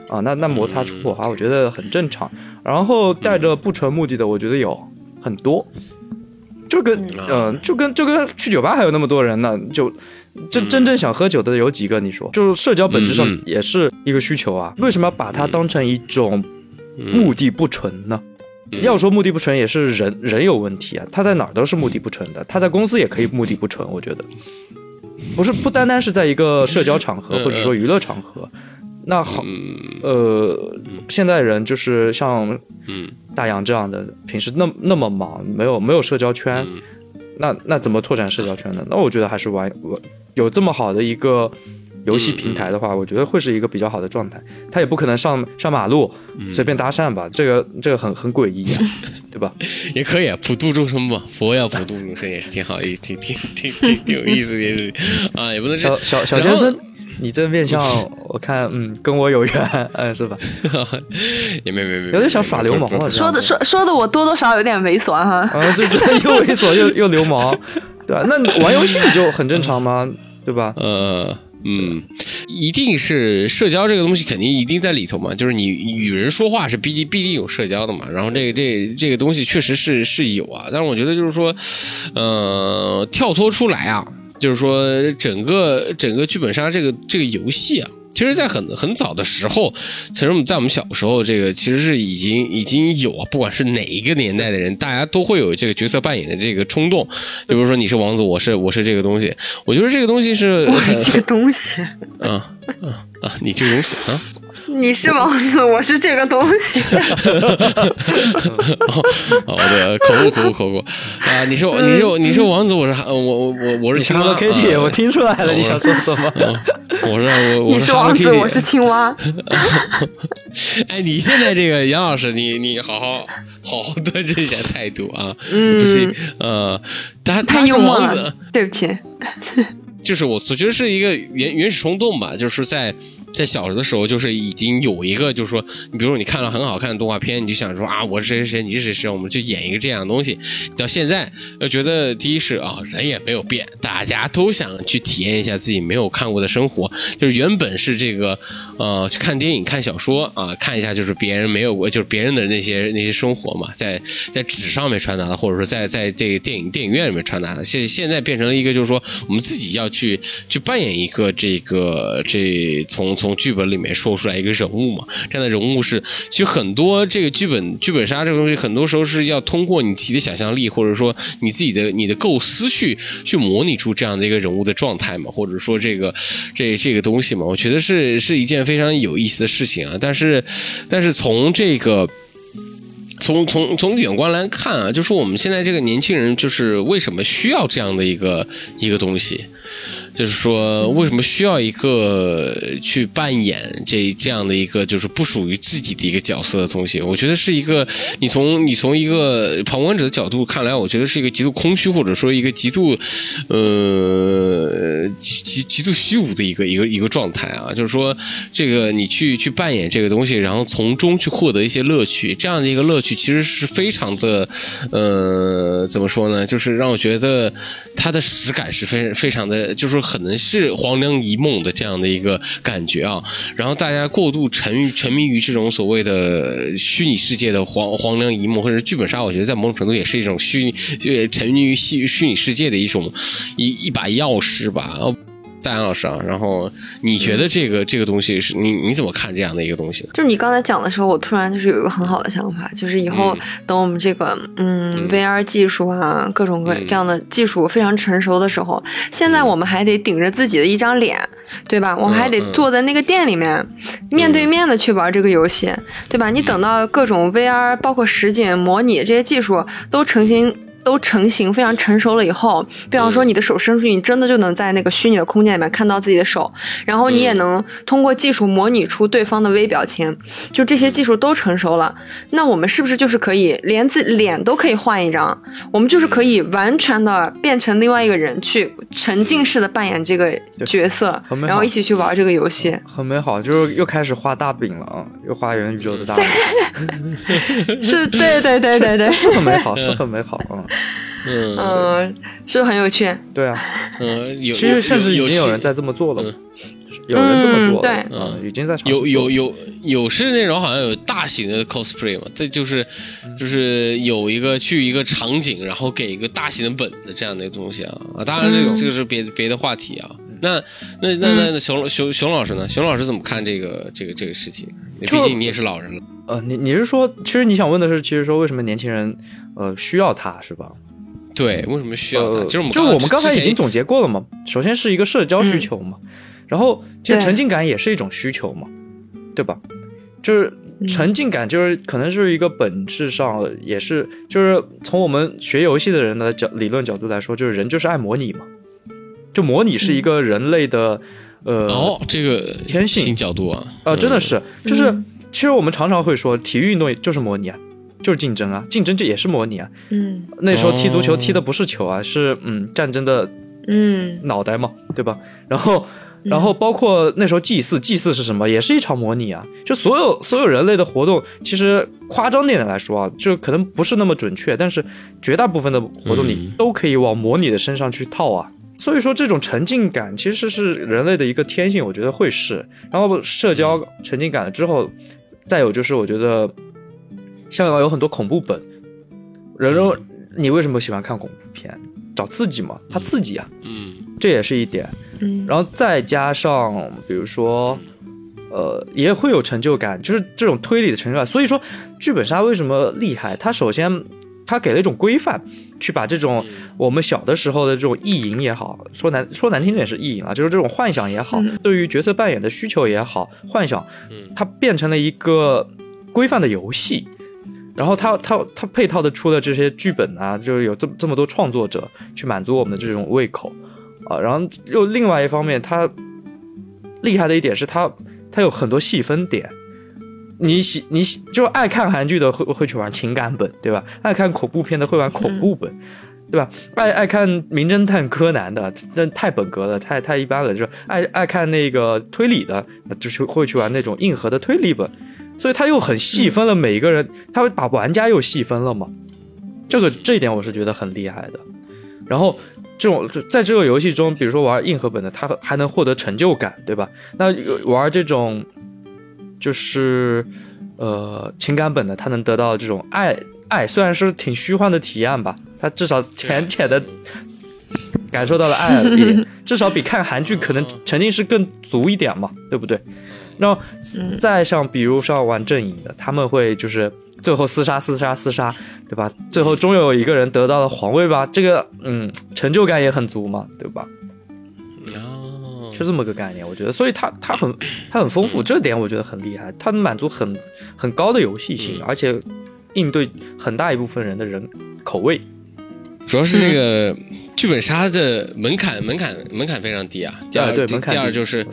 啊。那那摩擦出火花，我觉得很正常。然后带着不纯目的的，我觉得有很多。就跟嗯，就跟就跟去酒吧还有那么多人呢，就真真正想喝酒的有几个？你说，就是社交本质上也是一个需求啊，为什么要把它当成一种目的不纯呢？要说目的不纯，也是人人有问题啊，他在哪儿都是目的不纯的，他在公司也可以目的不纯，我觉得。不是不单单是在一个社交场合或者说娱乐场合。那好，呃，现在人就是像大洋这样的，平时那那么忙，没有没有社交圈，那那怎么拓展社交圈呢？那我觉得还是玩玩有这么好的一个游戏平台的话，我觉得会是一个比较好的状态。他也不可能上上马路随便搭讪吧，这个这个很很诡异啊，对吧？也可以啊，普度众生嘛，佛要普度众生也是挺好，也挺挺挺挺 挺有意思，也是啊，也不能小小小学生。你这面相，我看，嗯，跟我有缘，嗯，是吧？也没没没，有点想耍流氓了。说的说说的，我多多少有点猥琐哈。啊，对对，又猥琐又又流氓，对吧？那玩游戏你就很正常吗？对吧？呃，嗯，一定是社交这个东西，肯定一定在里头嘛。就是你与人说话是必定必定有社交的嘛。然后这个这这个东西确实是是有啊，但是我觉得就是说，呃，跳脱出来啊。就是说，整个整个剧本杀这个这个游戏啊，其实，在很很早的时候，其实我们在我们小时候，这个其实是已经已经有啊，不管是哪一个年代的人，大家都会有这个角色扮演的这个冲动。就比如说，你是王子，我是我是这个东西，我觉得这个东西是我是这个东西啊啊啊！你这个东西啊。你是王子，我是这个东西。哦，对，口误，口误，口误啊！你是你是你是王子，我是我我我我是青蛙。Kitty，我听出来了，你想说什么？我是我我是王子，我是青蛙。哎，你现在这个杨老师，你你好好好好端正一下态度啊！不是呃，他他是王子，对不起。就是我，我觉得是一个原原始冲动吧，就是在。在小的时候，就是已经有一个，就是说，你比如说你看了很好看的动画片，你就想说啊，我是谁谁谁，你是谁谁，我们就演一个这样的东西。到现在，又觉得第一是啊，人也没有变，大家都想去体验一下自己没有看过的生活。就是原本是这个，呃，去看电影、看小说啊，看一下就是别人没有过，就是别人的那些那些生活嘛，在在纸上面传达的，或者说在在这个电影电影院里面传达的。现现在变成了一个，就是说我们自己要去去扮演一个这个这从从。从剧本里面说出来一个人物嘛，这样的人物是，其实很多这个剧本剧本杀这个东西，很多时候是要通过你自己的想象力，或者说你自己的你的构思去去模拟出这样的一个人物的状态嘛，或者说这个这这个东西嘛，我觉得是是一件非常有意思的事情啊。但是但是从这个从从从远观来看啊，就是我们现在这个年轻人，就是为什么需要这样的一个一个东西？就是说，为什么需要一个去扮演这这样的一个就是不属于自己的一个角色的东西？我觉得是一个，你从你从一个旁观者的角度看来，我觉得是一个极度空虚，或者说一个极度，呃，极极度虚无的一个一个一个状态啊。就是说，这个你去去扮演这个东西，然后从中去获得一些乐趣，这样的一个乐趣其实是非常的，呃，怎么说呢？就是让我觉得它的实感是非非常的，就是。可能是黄粱一梦的这样的一个感觉啊，然后大家过度沉沉迷于这种所谓的虚拟世界的黄黄粱一梦，或者剧本杀，我觉得在某种程度也是一种虚，就沉迷于虚虚拟世界的一种一一把钥匙吧。大杨老师啊，然后你觉得这个这个东西是你你怎么看这样的一个东西呢？就是你刚才讲的时候，我突然就是有一个很好的想法，就是以后等我们这个嗯 VR 技术啊，各种各各样的技术非常成熟的时候，现在我们还得顶着自己的一张脸，对吧？我们还得坐在那个店里面，面对面的去玩这个游戏，对吧？你等到各种 VR 包括实景模拟这些技术都成型。都成型非常成熟了以后，比方说你的手伸出去，你真的就能在那个虚拟的空间里面看到自己的手，然后你也能通过技术模拟出对方的微表情，就这些技术都成熟了，那我们是不是就是可以连自脸都可以换一张？我们就是可以完全的变成另外一个人，去沉浸式的扮演这个角色，然后一起去玩这个游戏，很美好。就是又开始画大饼了啊，又画元宇宙的大饼，是，对对对对对，是很美好，是很美好啊。嗯是不是很有趣。对啊，嗯，有其实甚至已经有人在这么做了，有人这么做，对，嗯，已经在有有有有是那种好像有大型的 cosplay 嘛，这就是就是有一个去一个场景，然后给一个大型的本子这样的东西啊啊，当然这个这个是别别的话题啊。那那那那那熊熊熊老师呢？熊老师怎么看这个这个这个事情？毕竟你也是老人了。呃，你你是说，其实你想问的是，其实说为什么年轻人呃需要它是吧？对，为什么需要它？就是我们就我们刚才已经总结过了嘛。首先是一个社交需求嘛，然后其实沉浸感也是一种需求嘛，对吧？就是沉浸感，就是可能是一个本质上也是，就是从我们学游戏的人的角理论角度来说，就是人就是爱模拟嘛。就模拟是一个人类的，呃，哦，这个天性角度啊，呃，真的是，就是其实我们常常会说，体育运动就是模拟啊，就是竞争啊，竞争这也是模拟啊。嗯，那时候踢足球踢的不是球啊，是嗯战争的嗯脑袋嘛，对吧？然后，然后包括那时候祭祀，祭祀是什么？也是一场模拟啊。就所有所有人类的活动，其实夸张点的来说啊，就可能不是那么准确，但是绝大部分的活动你都可以往模拟的身上去套啊。所以说，这种沉浸感其实是人类的一个天性，我觉得会是。然后社交沉浸感了之后，再有就是，我觉得香港有很多恐怖本，人人，你为什么喜欢看恐怖片？找刺激嘛，它刺激啊，嗯，这也是一点。嗯，然后再加上，比如说，呃，也会有成就感，就是这种推理的成就感。所以说，剧本杀为什么厉害？它首先。他给了一种规范，去把这种我们小的时候的这种意淫也好，说难说难听点是意淫啊，就是这种幻想也好，对于角色扮演的需求也好，幻想，它变成了一个规范的游戏，然后它它它配套的出了这些剧本啊，就是有这么这么多创作者去满足我们的这种胃口啊，然后又另外一方面，它厉害的一点是它它有很多细分点。你喜你喜就爱看韩剧的会会去玩情感本，对吧？爱看恐怖片的会玩恐怖本，对吧？爱爱看名侦探柯南的，那太本格了，太太一般了。就是爱爱看那个推理的，就是会去玩那种硬核的推理本。所以他又很细分了每一个人，他会把玩家又细分了嘛？这个这一点我是觉得很厉害的。然后这种在这个游戏中，比如说玩硬核本的，他还能获得成就感，对吧？那玩这种。就是，呃，情感本的，他能得到这种爱爱，虽然是挺虚幻的体验吧，他至少浅浅的感受到了爱，比至少比看韩剧可能沉浸式更足一点嘛，对不对？然后再像比如像玩阵营的，他们会就是最后厮杀厮杀厮杀，对吧？最后终有一个人得到了皇位吧，这个嗯，成就感也很足嘛，对吧？是这么个概念，我觉得，所以它它很它很丰富，这点我觉得很厉害，它能满足很很高的游戏性，而且应对很大一部分人的人口味。主要是这个剧本杀的门槛门槛门槛非常低啊，第二第二就是，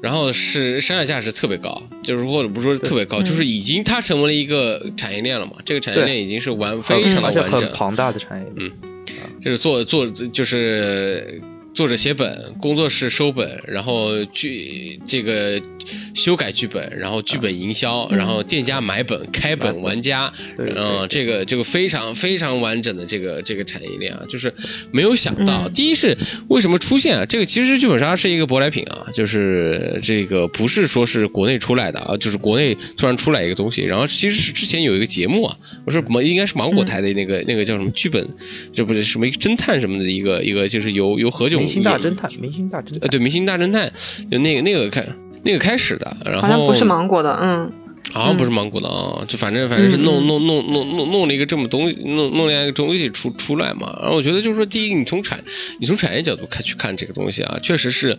然后是商业价值特别高，就是或者不说特别高，就是已经它成为了一个产业链了嘛，这个产业链已经是完非常的完整，庞大的产业链，嗯，就是做做就是。作者写本，工作室收本，然后剧这个修改剧本，然后剧本营销，然后店家买本开本，玩家，嗯，这个这个非常非常完整的这个这个产业链啊，就是没有想到，第一是为什么出现啊？这个其实剧本杀是一个舶来品啊，就是这个不是说是国内出来的啊，就是国内突然出来一个东西，然后其实是之前有一个节目啊，我说么应该是芒果台的那个那个叫什么剧本，这不是什么侦探什么的一个一个，就是由由何炅。明星大侦探，明星大侦呃，对，明星大侦探就那个那个开那个开始的，然后好像不是芒果的，嗯，好像不是芒果的啊，就反正反正是弄弄弄弄弄弄了一个这么东西，弄弄了一个东西出出来嘛。然后我觉得就是说，第一，你从产你从产业角度看去看这个东西啊，确实是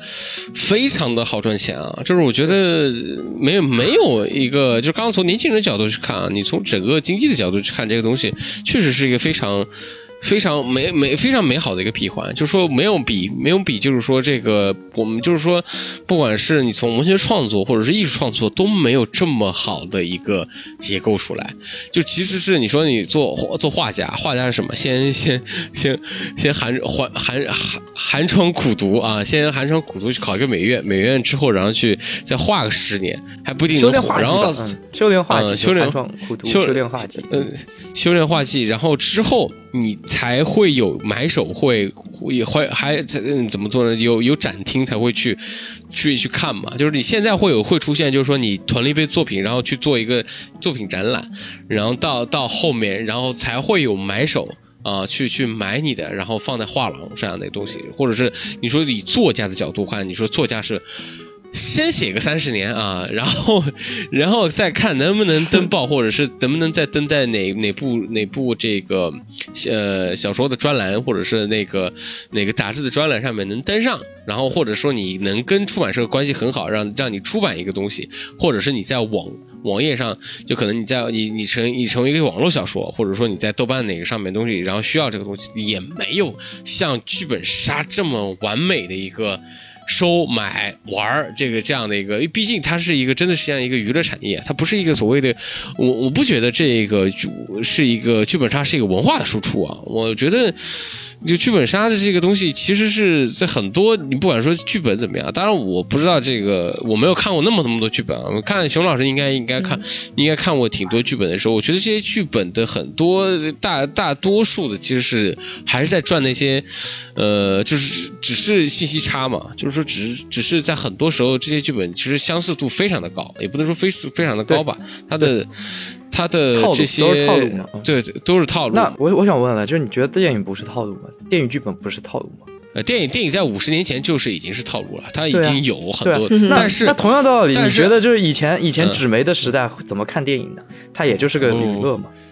非常的好赚钱啊。就是我觉得没有没有一个，就是刚刚从年轻人角度去看啊，你从整个经济的角度去看这个东西，确实是一个非常。非常美美非常美好的一个闭环，就是说没有比没有比，就是说这个我们就是说，不管是你从文学创作或者是艺术创作都没有这么好的一个结构出来。就其实是你说你做做画家，画家是什么？先 先先先寒寒寒寒寒窗苦读啊，先寒窗苦读去考一个美院，美院之后然后去再画个十年，还不一定能。修炼画技然后，修炼画技，修炼苦读，修修炼画技，呃，修炼画技，然后之后你才会有买手会也会还嗯怎么做呢？有有展厅才会去去去看嘛。就是你现在会有会出现，就是说你囤了一杯作品，然后去做一个作品展览，然后到到后面，然后才会有买手。啊、去去买你的，然后放在画廊这样的东西，或者是你说以作家的角度看，你说作家是先写个三十年啊，然后 然后再看能不能登报，或者是能不能再登在哪哪部哪部这个呃小说的专栏，或者是那个哪个杂志的专栏上面能登上，然后或者说你能跟出版社关系很好，让让你出版一个东西，或者是你在网网页上，就可能你在你你成你成为一个网络小说，或者说你在豆瓣哪个上面东西，然后需要这个东西，也没有像剧本杀这么完美的一个。收买玩儿这个这样的一个，因为毕竟它是一个真的是像一个娱乐产业，它不是一个所谓的，我我不觉得这个剧是一个剧本杀是一个文化的输出啊，我觉得就剧本杀的这个东西，其实是在很多你不管说剧本怎么样，当然我不知道这个我没有看过那么那么多剧本啊，我看熊老师应该应该看应该看过挺多剧本的时候，我觉得这些剧本的很多大大多数的其实是还是在赚那些，呃，就是只是信息差嘛，就是说只是只是在很多时候这些剧本其实相似度非常的高，也不能说非非常的高吧，它的它的这些都是套路对对都是套路。那我我想问了，就是你觉得电影不是套路吗？电影剧本不是套路吗？呃，电影电影在五十年前就是已经是套路了，它已经有很多，但是那同样道理，你觉得就是以前以前嗯纸媒的时代怎么看电影呢？它也就是个娱乐嘛，对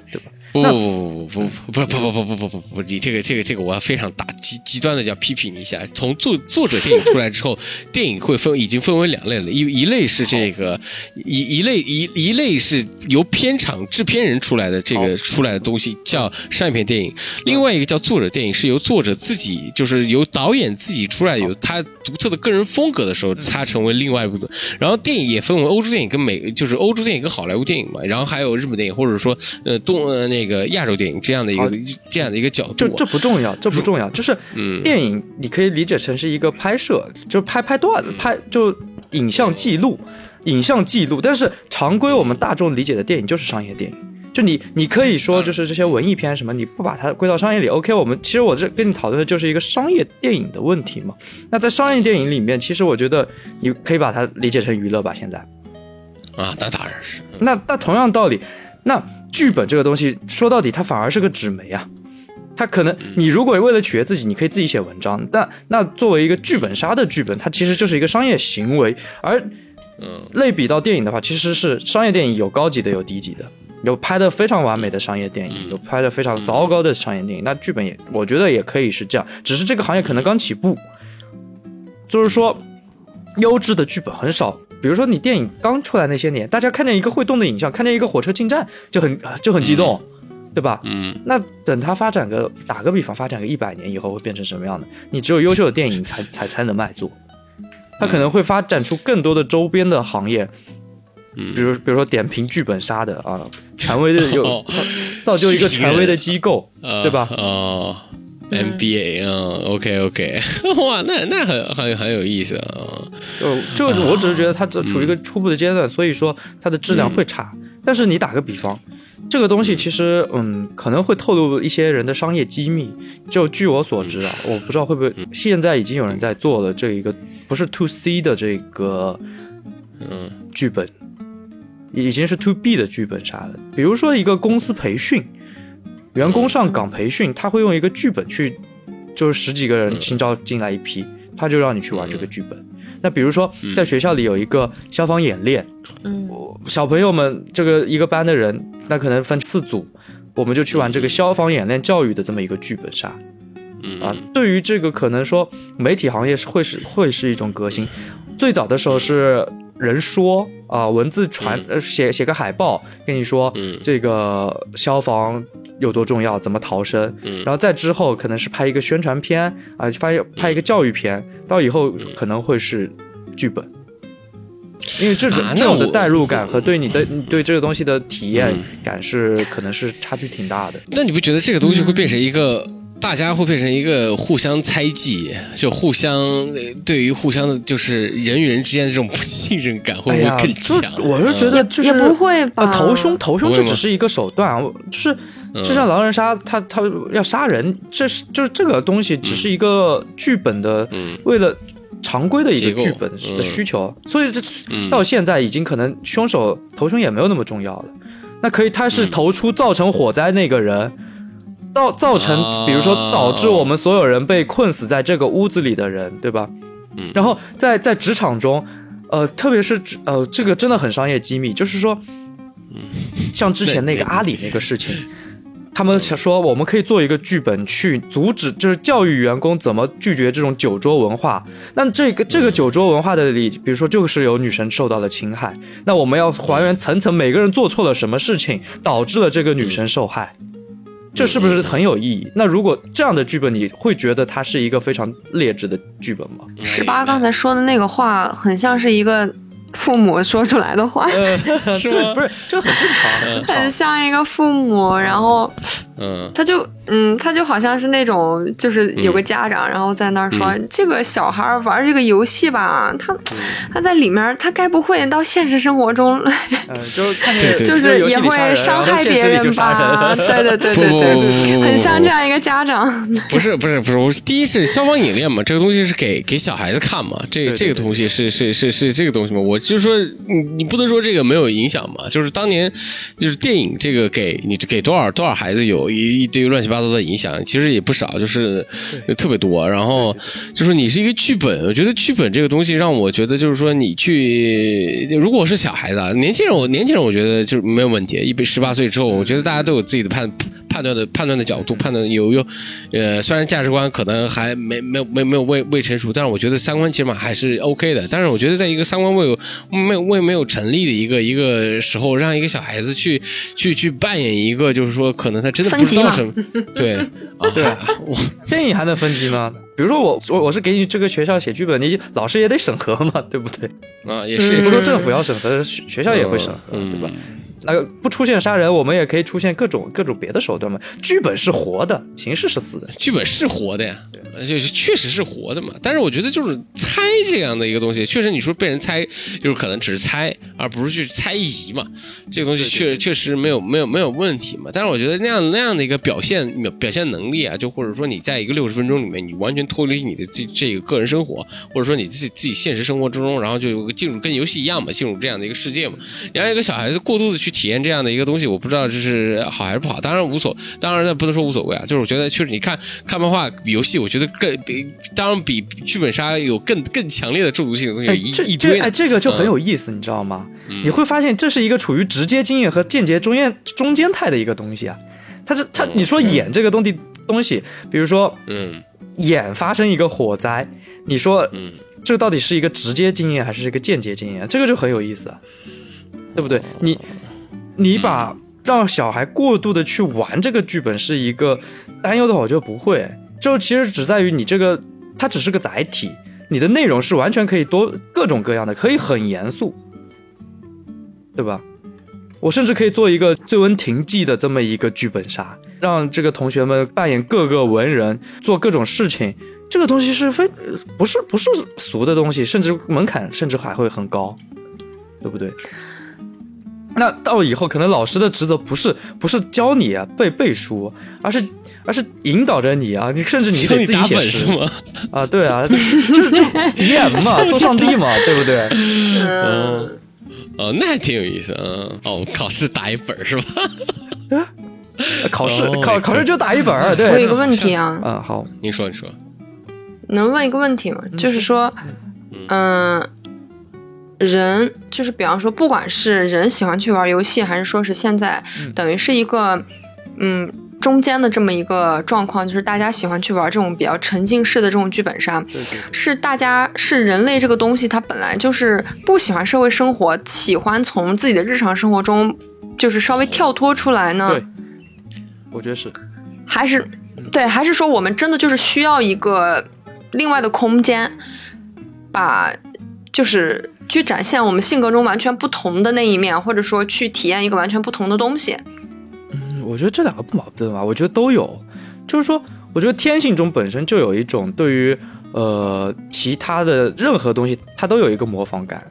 吧？不不不不不不不不不不不不，你这个这个这个我要非常大极极端的要批评一下。从作作者电影出来之后，电影会分已经分为两类了，一一类是这个一一类一一类是由片场制片人出来的这个出来的东西叫商业片电影，另外一个叫作者电影是由作者自己就是由导演自己出来有他独特的个人风格的时候，他成为另外一部分。然后电影也分为欧洲电影跟美，就是欧洲电影跟好莱坞电影嘛，然后还有日本电影或者说呃东呃那个亚洲电影这样的一个好这样的一个角度啊。这这不重要，这不重要，就是嗯电影你可以理解成是一个拍摄，就拍拍段拍就影像记录，影像记录。但是常规我们大众理解的电影就是商业电影。就你，你可以说就是这些文艺片什么，你不把它归到商业里，OK？我们其实我这跟你讨论的就是一个商业电影的问题嘛。那在商业电影里面，其实我觉得你可以把它理解成娱乐吧。现在，啊，那当然是。那那同样道理，那剧本这个东西说到底它反而是个纸媒啊。它可能你如果为了取悦自己，你可以自己写文章。但那作为一个剧本杀的剧本，它其实就是一个商业行为。而嗯类比到电影的话，其实是商业电影有高级的，有低级的，有拍的非常完美的商业电影，有拍的非常糟糕的商业电影。那剧本也，我觉得也可以是这样，只是这个行业可能刚起步，就是说优质的剧本很少。比如说你电影刚出来那些年，大家看见一个会动的影像，看见一个火车进站就很就很激动，对吧？嗯那等它发展个，打个比方，发展个一百年以后会变成什么样的？你只有优秀的电影才才 才能卖座，它可能会发展出更多的周边的行业，嗯比如比如说点评剧本杀的啊，权威的有哦 造就一个权威的机构，呃对吧？哦。NBA，嗯，OK OK，哇，那那很很很有意思啊。就就我只是觉得它这处于一个初步的阶段，所以说它的质量会差。但是你打个比方，这个东西其实嗯可能会透露一些人的商业机密。就据我所知啊，我不知道会不会现在已经有人在做了这一个不是 to C 的这个嗯剧本，已经是 to B 的剧本啥的。比如说一个公司培训，员工上岗培训，他会用一个剧本去就是十几个人新招进来一批，他就让你去玩这个剧本。那比如说在学校里有一个消防演练，嗯，小朋友们这个一个班的人，那可能分四组，我们就去玩这个消防演练教育的这么一个剧本杀。嗯啊，对于这个可能说媒体行业是会是会是一种革新。最早的时候是人说啊，文字传呃写写个海报跟你说嗯这个消防有多重要，怎么逃生。嗯然后再之后可能是拍一个宣传片啊，拍拍一个教育片，到以后可能会是剧本。因为这种、啊这种的代入感和对你的你对这个东西的体验嗯感是可能是差距挺大的。那你不觉得这个东西会变成一个？大家会变成一个互相猜忌，就互相呃对于互相的，就是人与人之间的这种不信任感会不会更就强？我是觉嗯。得就是也不会吧。呃，头凶投凶这只是一个手段，我就是嗯。就像狼人杀，他他要杀人，这是就是这个东西只是一个剧本的，嗯。为了常规的一个剧本嗯的需求，所以这嗯到现在已经可能凶手投凶也没有那么重要了。那可以，他是嗯。投出造成火灾那个人，造造成啊比如说导致我们所有人被困死在这个屋子里的人，对吧？嗯然后在在职场中，呃，特别是职呃，这个真的很商业机密，就是说，像之前那个 阿里那个事情，他们想说我们可以做一个剧本去阻止，就是教育员工怎么拒绝这种酒桌文化。那这个这个酒桌文化的里，比如说就是有女生受到了侵害，那我们要还原层层每个人做错了什么事情，导致了这个女生受害。这是不是很有意义？那如果这样的剧本，你会觉得它是一个非常劣质的剧本吗？十八刚才说的那个话，很像是一个父母说出来的话，呃，是吗不是，这很正常，很正常。很。像一个父母，然后嗯。他就嗯，他就好像是那种，就是有个家长，然后在那儿说，嗯。这个小孩玩这个游戏吧，他他在里面，他该不会到现实生活中，嗯，就是看见对对就是也会伤害别人吧？人。对对对对对很像这样一个家长。不是不是不是，我第一是消防演练嘛，这个东西是给给小孩子看嘛，这对对这个东西是是是是这个东西嘛，我就是说你你不能说这个没有影响嘛，就是当年就是电影这个给你给多少多少孩子有一一堆乱七八糟的影响，其实也不少，就是特别多。然后就是你是一个剧本，我觉得剧本这个东西让我觉得就是说你去，如果我是小孩子，啊，年轻人我年轻人我觉得就是没有问题，一百十八岁之后，我觉得大家都有自己的判判断的判断的角度，判断有有，呃，虽然价值观可能还没没有没没有未未成熟，但是我觉得三观起码还是 OK 的。但是我觉得在一个三观未有没有未没有成立的一个一个时候，让一个小孩子去去去扮演一个，就是说可能他真的不知道什么，对 啊，对我电影还能分级吗？比如说我我我是给你这个学校写剧本，你老师也得审核嘛，对不对？啊也是不是说嗯政府要审核，学学校也会审核，嗯对吧？那个不出现杀人，我们也可以出现各种各种别的手段嘛。剧本是活的，形式是死的。剧本是活的呀，就是确实是活的嘛。但是我觉得就是猜这样的一个东西，确实你说被人猜，就是可能只是猜，而不是去猜疑嘛。这个东西确确实没有没有没有问题嘛。但是我觉得那样那样的一个表现表现能力啊，就或者说你在一个六十分钟里面，你完全脱离你的这这个个人生活，或者说你自己自己现实生活之中，然后就有个进入跟游戏一样嘛，进入这样的一个世界嘛。然后一个小孩子过度的去体验这样的一个东西，我不知道这是好还是不好。当然无所，当然不能说无所谓啊，就是我觉得确实你看看漫画比游戏，我觉得更比当然比剧本杀有更更强烈的中毒性的东西有哎，一这哎，这个就很有意思，你知道吗？嗯你会发现这是一个处于直接经验和间接中间中间态的一个东西啊。它是它，你说演这个东西东西，比如说嗯演发生一个火灾，你说嗯这到底是一个直接经验还是一个间接经验？这个就很有意思啊，对不对？你你把让小孩过度的去玩这个剧本是一个担忧的话，我觉得不会，就其实只在于你这个它只是个载体，你的内容是完全可以多各种各样的，可以很严肃，对吧？我甚至可以做一个《醉翁亭记》的这么一个剧本杀，让这个同学们扮演各个文人，做各种事情。这个东西是非呃不是不是俗的东西，甚至门槛甚至还会很高，对不对？那到以后，可能老师的职责不是不是教你啊背背书，而是而是引导着你啊，你甚至你得自己打写诗本是吗？啊，对啊，就就 DM 嘛，做上帝嘛，对不对？嗯，哦，那还挺有意思，嗯，哦，考试打一本是吧？考试哦考考试就打一本，对。我有一个问题啊，啊，好，你说，你说，能问一个问题吗？就是说，嗯，人就是比方说，不管是人喜欢去玩游戏，还是说是现在嗯等于是一个嗯中间的这么一个状况，就是大家喜欢去玩这种比较沉浸式的这种剧本杀，对对是大家是人类这个东西，它本来就是不喜欢社会生活，喜欢从自己的日常生活中就是稍微跳脱出来呢？对，我觉得是。还是对，还是说我们真的就是需要一个另外的空间，把就是去展现我们性格中完全不同的那一面，或者说去体验一个完全不同的东西。嗯，我觉得这两个不矛盾吧，我觉得都有。就是说，我觉得天性中本身就有一种对于呃其他的任何东西，它都有一个模仿感，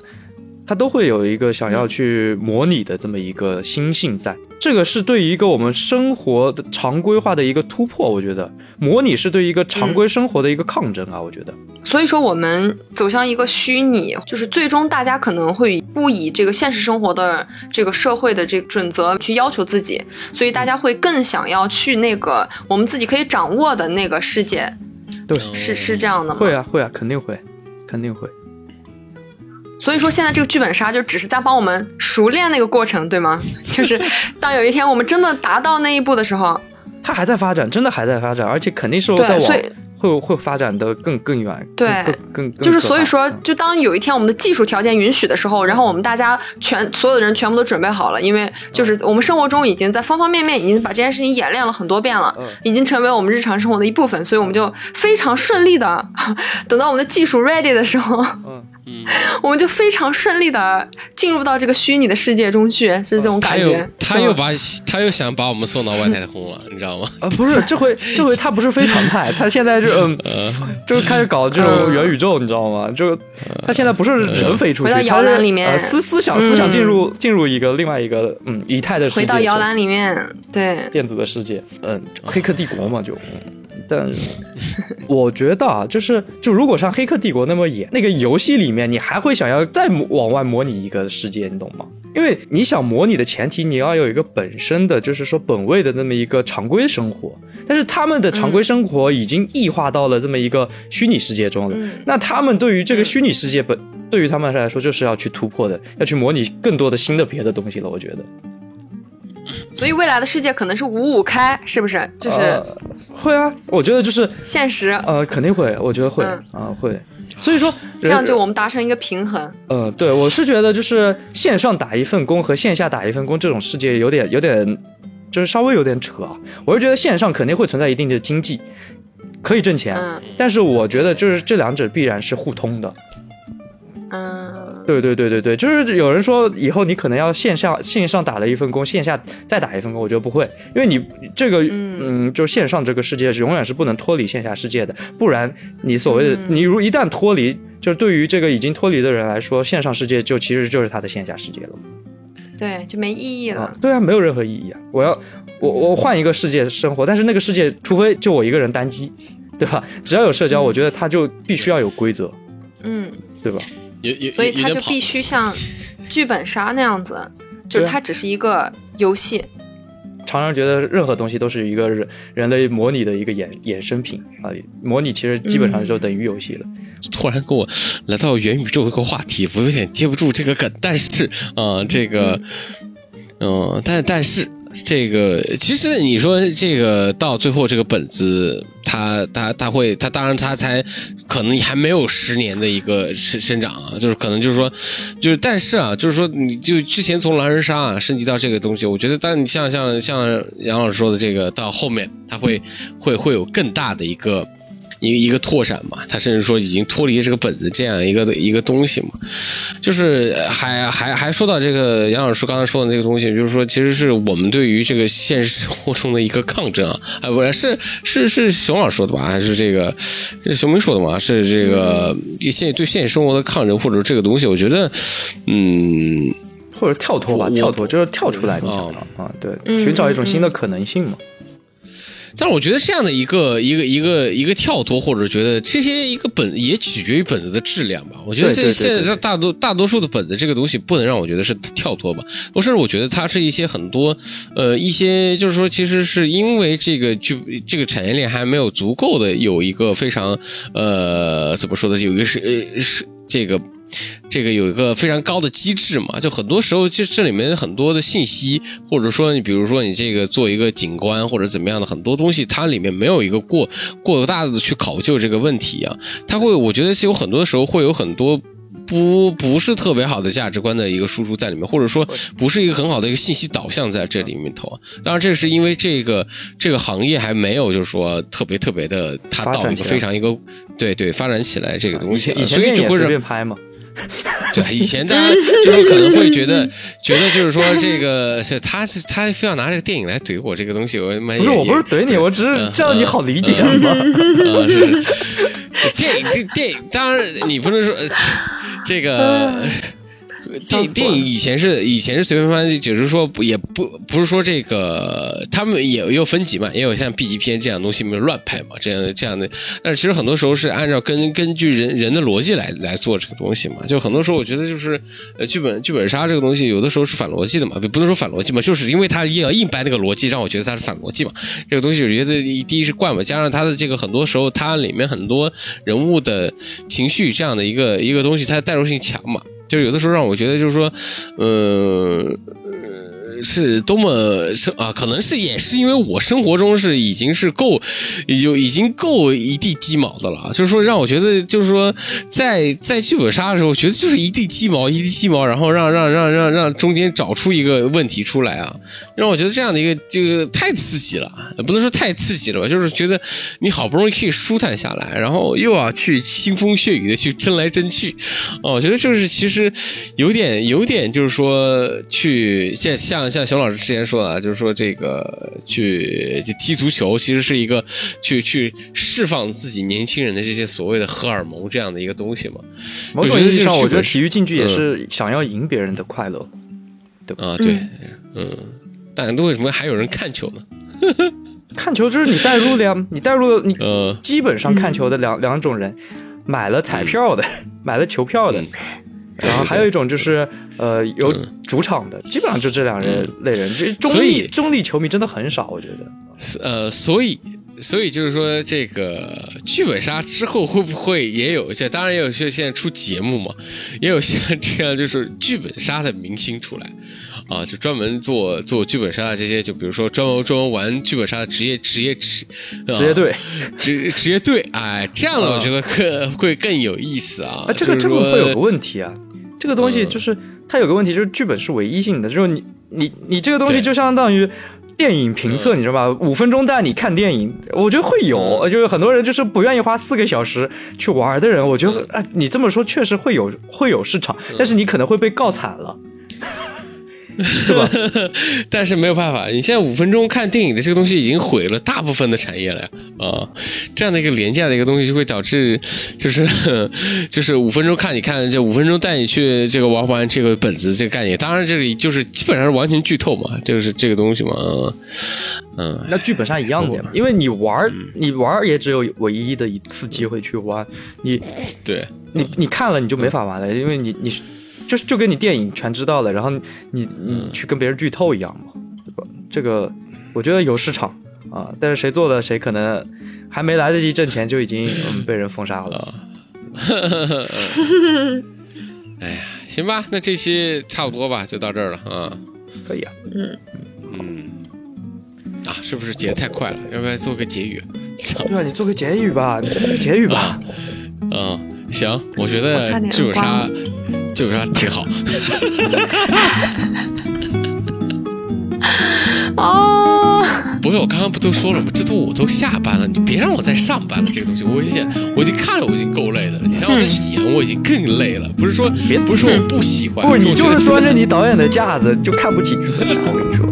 它都会有一个想要去模拟的这么一个心性在。这个是对于一个我们生活的常规化的一个突破，我觉得模拟是对于一个常规生活的一个抗争啊，我觉得。所以说，我们走向一个虚拟，就是最终大家可能会不以这个现实生活的这个社会的这个准则去要求自己，所以大家会更想要去那个我们自己可以掌握的那个世界，对，是是这样的吗？会啊，会啊，肯定会，肯定会。所以说，现在这个剧本杀就只是在帮我们熟练那个过程，对吗？就是当有一天我们真的达到那一步的时候，它还在发展，真的还在发展，而且肯定是对在往会会发展的更更远，对更更就是所以说，嗯就当有一天我们的技术条件允许的时候，然后我们大家全所有的人全部都准备好了，因为就是我们生活中已经在方方面面已经把这件事情演练了很多遍了，嗯。已经成为我们日常生活的一部分，所以我们就非常顺利的，等到我们的技术 ready 的时候，嗯嗯，我们就非常顺利的进入到这个虚拟的世界中去，是这种感觉。他又把他又想把我们送到外太空了，你知道吗？啊，不是，这回这回他不是飞船派，他现在 就嗯，就是开始搞这种元宇宙，你知道吗？就他现在不是人飞出去，回到摇篮里面。呃思思想思想进入进入一个另外一个嗯以太的世界，回到摇篮里面，对，电子的世界，嗯，黑客帝国嘛，就，嗯但 我觉得啊，就是就如果像黑客帝国那么演，那个游戏里面你还会想要再模往外模拟一个世界，你懂吗？因为你想模拟的前提，你要有一个本身的就是说本位的那么一个常规生活，但是他们的常规生活已经异化到了这么一个虚拟世界中了，嗯那他们对于这个虚拟世界本，对于他们来说就是要去突破的，要去模拟更多的新的别的东西了，我觉得。所以未来的世界可能是五五开，是不是？就是呃会啊，我觉得就是现实，呃，肯定会，我觉得会啊、嗯会。所以说，这样就我们达成一个平衡。呃，对我是觉得就是线上打一份工和线下打一份工这种世界有点有点，就是稍微有点扯啊。我是觉得线上肯定会存在一定的经济，可以挣钱，嗯但是我觉得就是这两者必然是互通的。嗯，对对对对对，就是有人说以后你可能要线上线上打了一份工，线下再打一份工，我觉得不会，因为你这个嗯嗯，就是线上这个世界是永远是不能脱离线下世界的，不然你所谓的、嗯你如一旦脱离，就是对于这个已经脱离的人来说，线上世界就其实就是他的线下世界了。对，就没意义了啊。，对啊，没有任何意义啊！我要我我换一个世界生活，但是那个世界除非就我一个人单机，对吧？只要有社交，嗯我觉得它就必须要有规则，嗯，对吧？所以它有点跑就必须像剧本杀那样子，就是它只是一个游戏。常常觉得任何东西都是一个人人类模拟的一个衍衍生品啊，模拟其实基本上就等于游戏了。突然跟我来到元宇宙这个话题，我有点接不住这个梗。但是啊、呃这个，嗯、但但是这个，其实你说这个到最后这个本子，他他他会，他当然他才可能还没有十年的一个生生长啊，就是可能就是说，就是但是啊，就是说你就之前从狼人杀啊升级到这个东西，我觉得，但你像像像杨老师说的这个，到后面他会会会有更大的一个。一个一个拓展嘛，他甚至说已经脱离这个本子这样一个一个东西嘛，就是呃还还还说到这个杨老师刚才说的那个东西，就是说其实是我们对于这个现实生活中的一个抗争啊，啊不是是是是熊老师说的吧，还是这个是熊明说的嘛？是这个现对现实生活的抗争，或者这个东西，我觉得嗯。或者跳脱吧，跳脱就是跳出来，你想哦想啊，对，嗯寻找一种新的可能性嘛。但是我觉得这样的一个一个一个一个跳脱，或者觉得这些一个本也取决于本子的质量吧。我觉得这现在在大多大多数的本子这个东西不能让我觉得是跳脱吧。我甚至我觉得它是一些很多呃一些就是说其实是因为这个剧这个产业链还没有足够的有一个非常呃怎么说的有一个是呃是这个。这个有一个非常高的机制嘛，就很多时候其实这里面很多的信息，或者说你比如说你这个做一个景观或者怎么样的很多东西，它里面没有一个过过大的去考究这个问题啊，它会我觉得是有很多时候会有很多不不是特别好的价值观的一个输出在里面，或者说不是一个很好的一个信息导向在这里面头。当然这是因为这个这个行业还没有就是说特别特别的它到一个非常一个对对发展起来这个东西，所以就会随便拍嘛。对，以前大家就是可能会觉得，觉得就是说这个，他他非要拿这个电影来怼我这个东西，我不是我不是怼你，我只是这样你好理解嘛。是是，电影这电影，当然你不能说这个。电电影以前是以前是随便翻，就是说也不不是说这个他们也也有分级嘛，也有像 B 级片这样东西没有乱拍嘛，这样这样的。但是其实很多时候是按照根根据人人的逻辑来来做这个东西嘛。就很多时候我觉得就是呃剧本剧本杀这个东西有的时候是反逻辑的嘛，不能说反逻辑嘛，就是因为他硬要硬掰那个逻辑，让我觉得它是反逻辑嘛。这个东西我觉得第一是怪嘛，加上它的这个很多时候它里面很多人物的情绪这样的一个一个东西，它的代入性强嘛。就有的时候让我觉得，就是说，呃。是多么是啊？可能是也是因为我生活中是已经是够，有已经够一地鸡毛的了。就是说让我觉得，就是说在在剧本杀的时候，觉得就是一地鸡毛，一地鸡毛，然后让让让让让中间找出一个问题出来啊，让我觉得这样的一个这个太刺激了，不能说太刺激了吧，就是觉得你好不容易可以舒坦下来，然后又要去腥风血雨的去争来争去，哦，我觉得就是其实有点有点就是说去像像。像熊老师之前说的，就是说这个去就踢足球，其实是一个去去释放自己年轻人的这些所谓的荷尔蒙这样的一个东西嘛。某种意义上，我觉得体育竞技也是想要赢别人的快乐，对吧？啊，对，嗯。但为什么还有人看球呢？看球就是你带入的呀，你带入的你基本上看球的两两种人，买了彩票的，买了球票的。然后还有一种就是，呃，有主场的，基本上就这两人类人，这中立中立球迷真的很少，我觉得。呃，所以所以就是说，这个剧本杀之后会不会也有？这当然也有些现在出节目嘛，也有像这样就是剧本杀的明星出来。啊，就专门做做剧本杀的这些，就比如说专门专门玩剧本杀的职业职业职职业队职职业队，哎，这样的我觉得更会更有意思啊。这个这个会有个问题啊。这个东西就是它有个问题，就是剧本是唯一性的，就是你你你这个东西就相当于电影评测，你知道吧？五分钟带你看电影，我觉得会有，就是很多人就是不愿意花四个小时去玩的人，我觉得哎，你这么说确实会有会有市场，但是你可能会被告惨了。是吧？但是没有办法，你现在五分钟看电影的这个东西已经毁了大部分的产业了呀！啊，这样的一个廉价的一个东西就会导致，就是 就是五分钟看你看，这五分钟带你去这个玩玩这个本子这个概念，当然这里就是基本上是完全剧透嘛，这个是这个东西嘛，嗯，那剧本上一样的，因为你玩你玩也只有唯一的一次机会去玩，你对你你看了你就没法玩了，因为你你。就就跟你电影全知道了，然后你你去跟别人剧透一样嘛，对吧？这个我觉得有市场啊，但是谁做的谁可能还没来得及挣钱就已经被人封杀了。哎呀，行吧，那这期差不多吧，就到这儿了啊。可以啊，嗯嗯啊，是不是结太快了？要不要做个结语？对啊，你做个结语吧，你做个结语吧。嗯，行，我觉得剧本杀。剧本杀挺好。哦，不是，我刚刚不都说了吗？这都我都下班了，你别让我再上班了。这个东西，我已经我已经看了，我已经够累的了。你让我再去演，我已经更累了。不是说别，不是说我不喜欢，不是你就是端着你导演的架子就看不起剧本杀。我跟你说。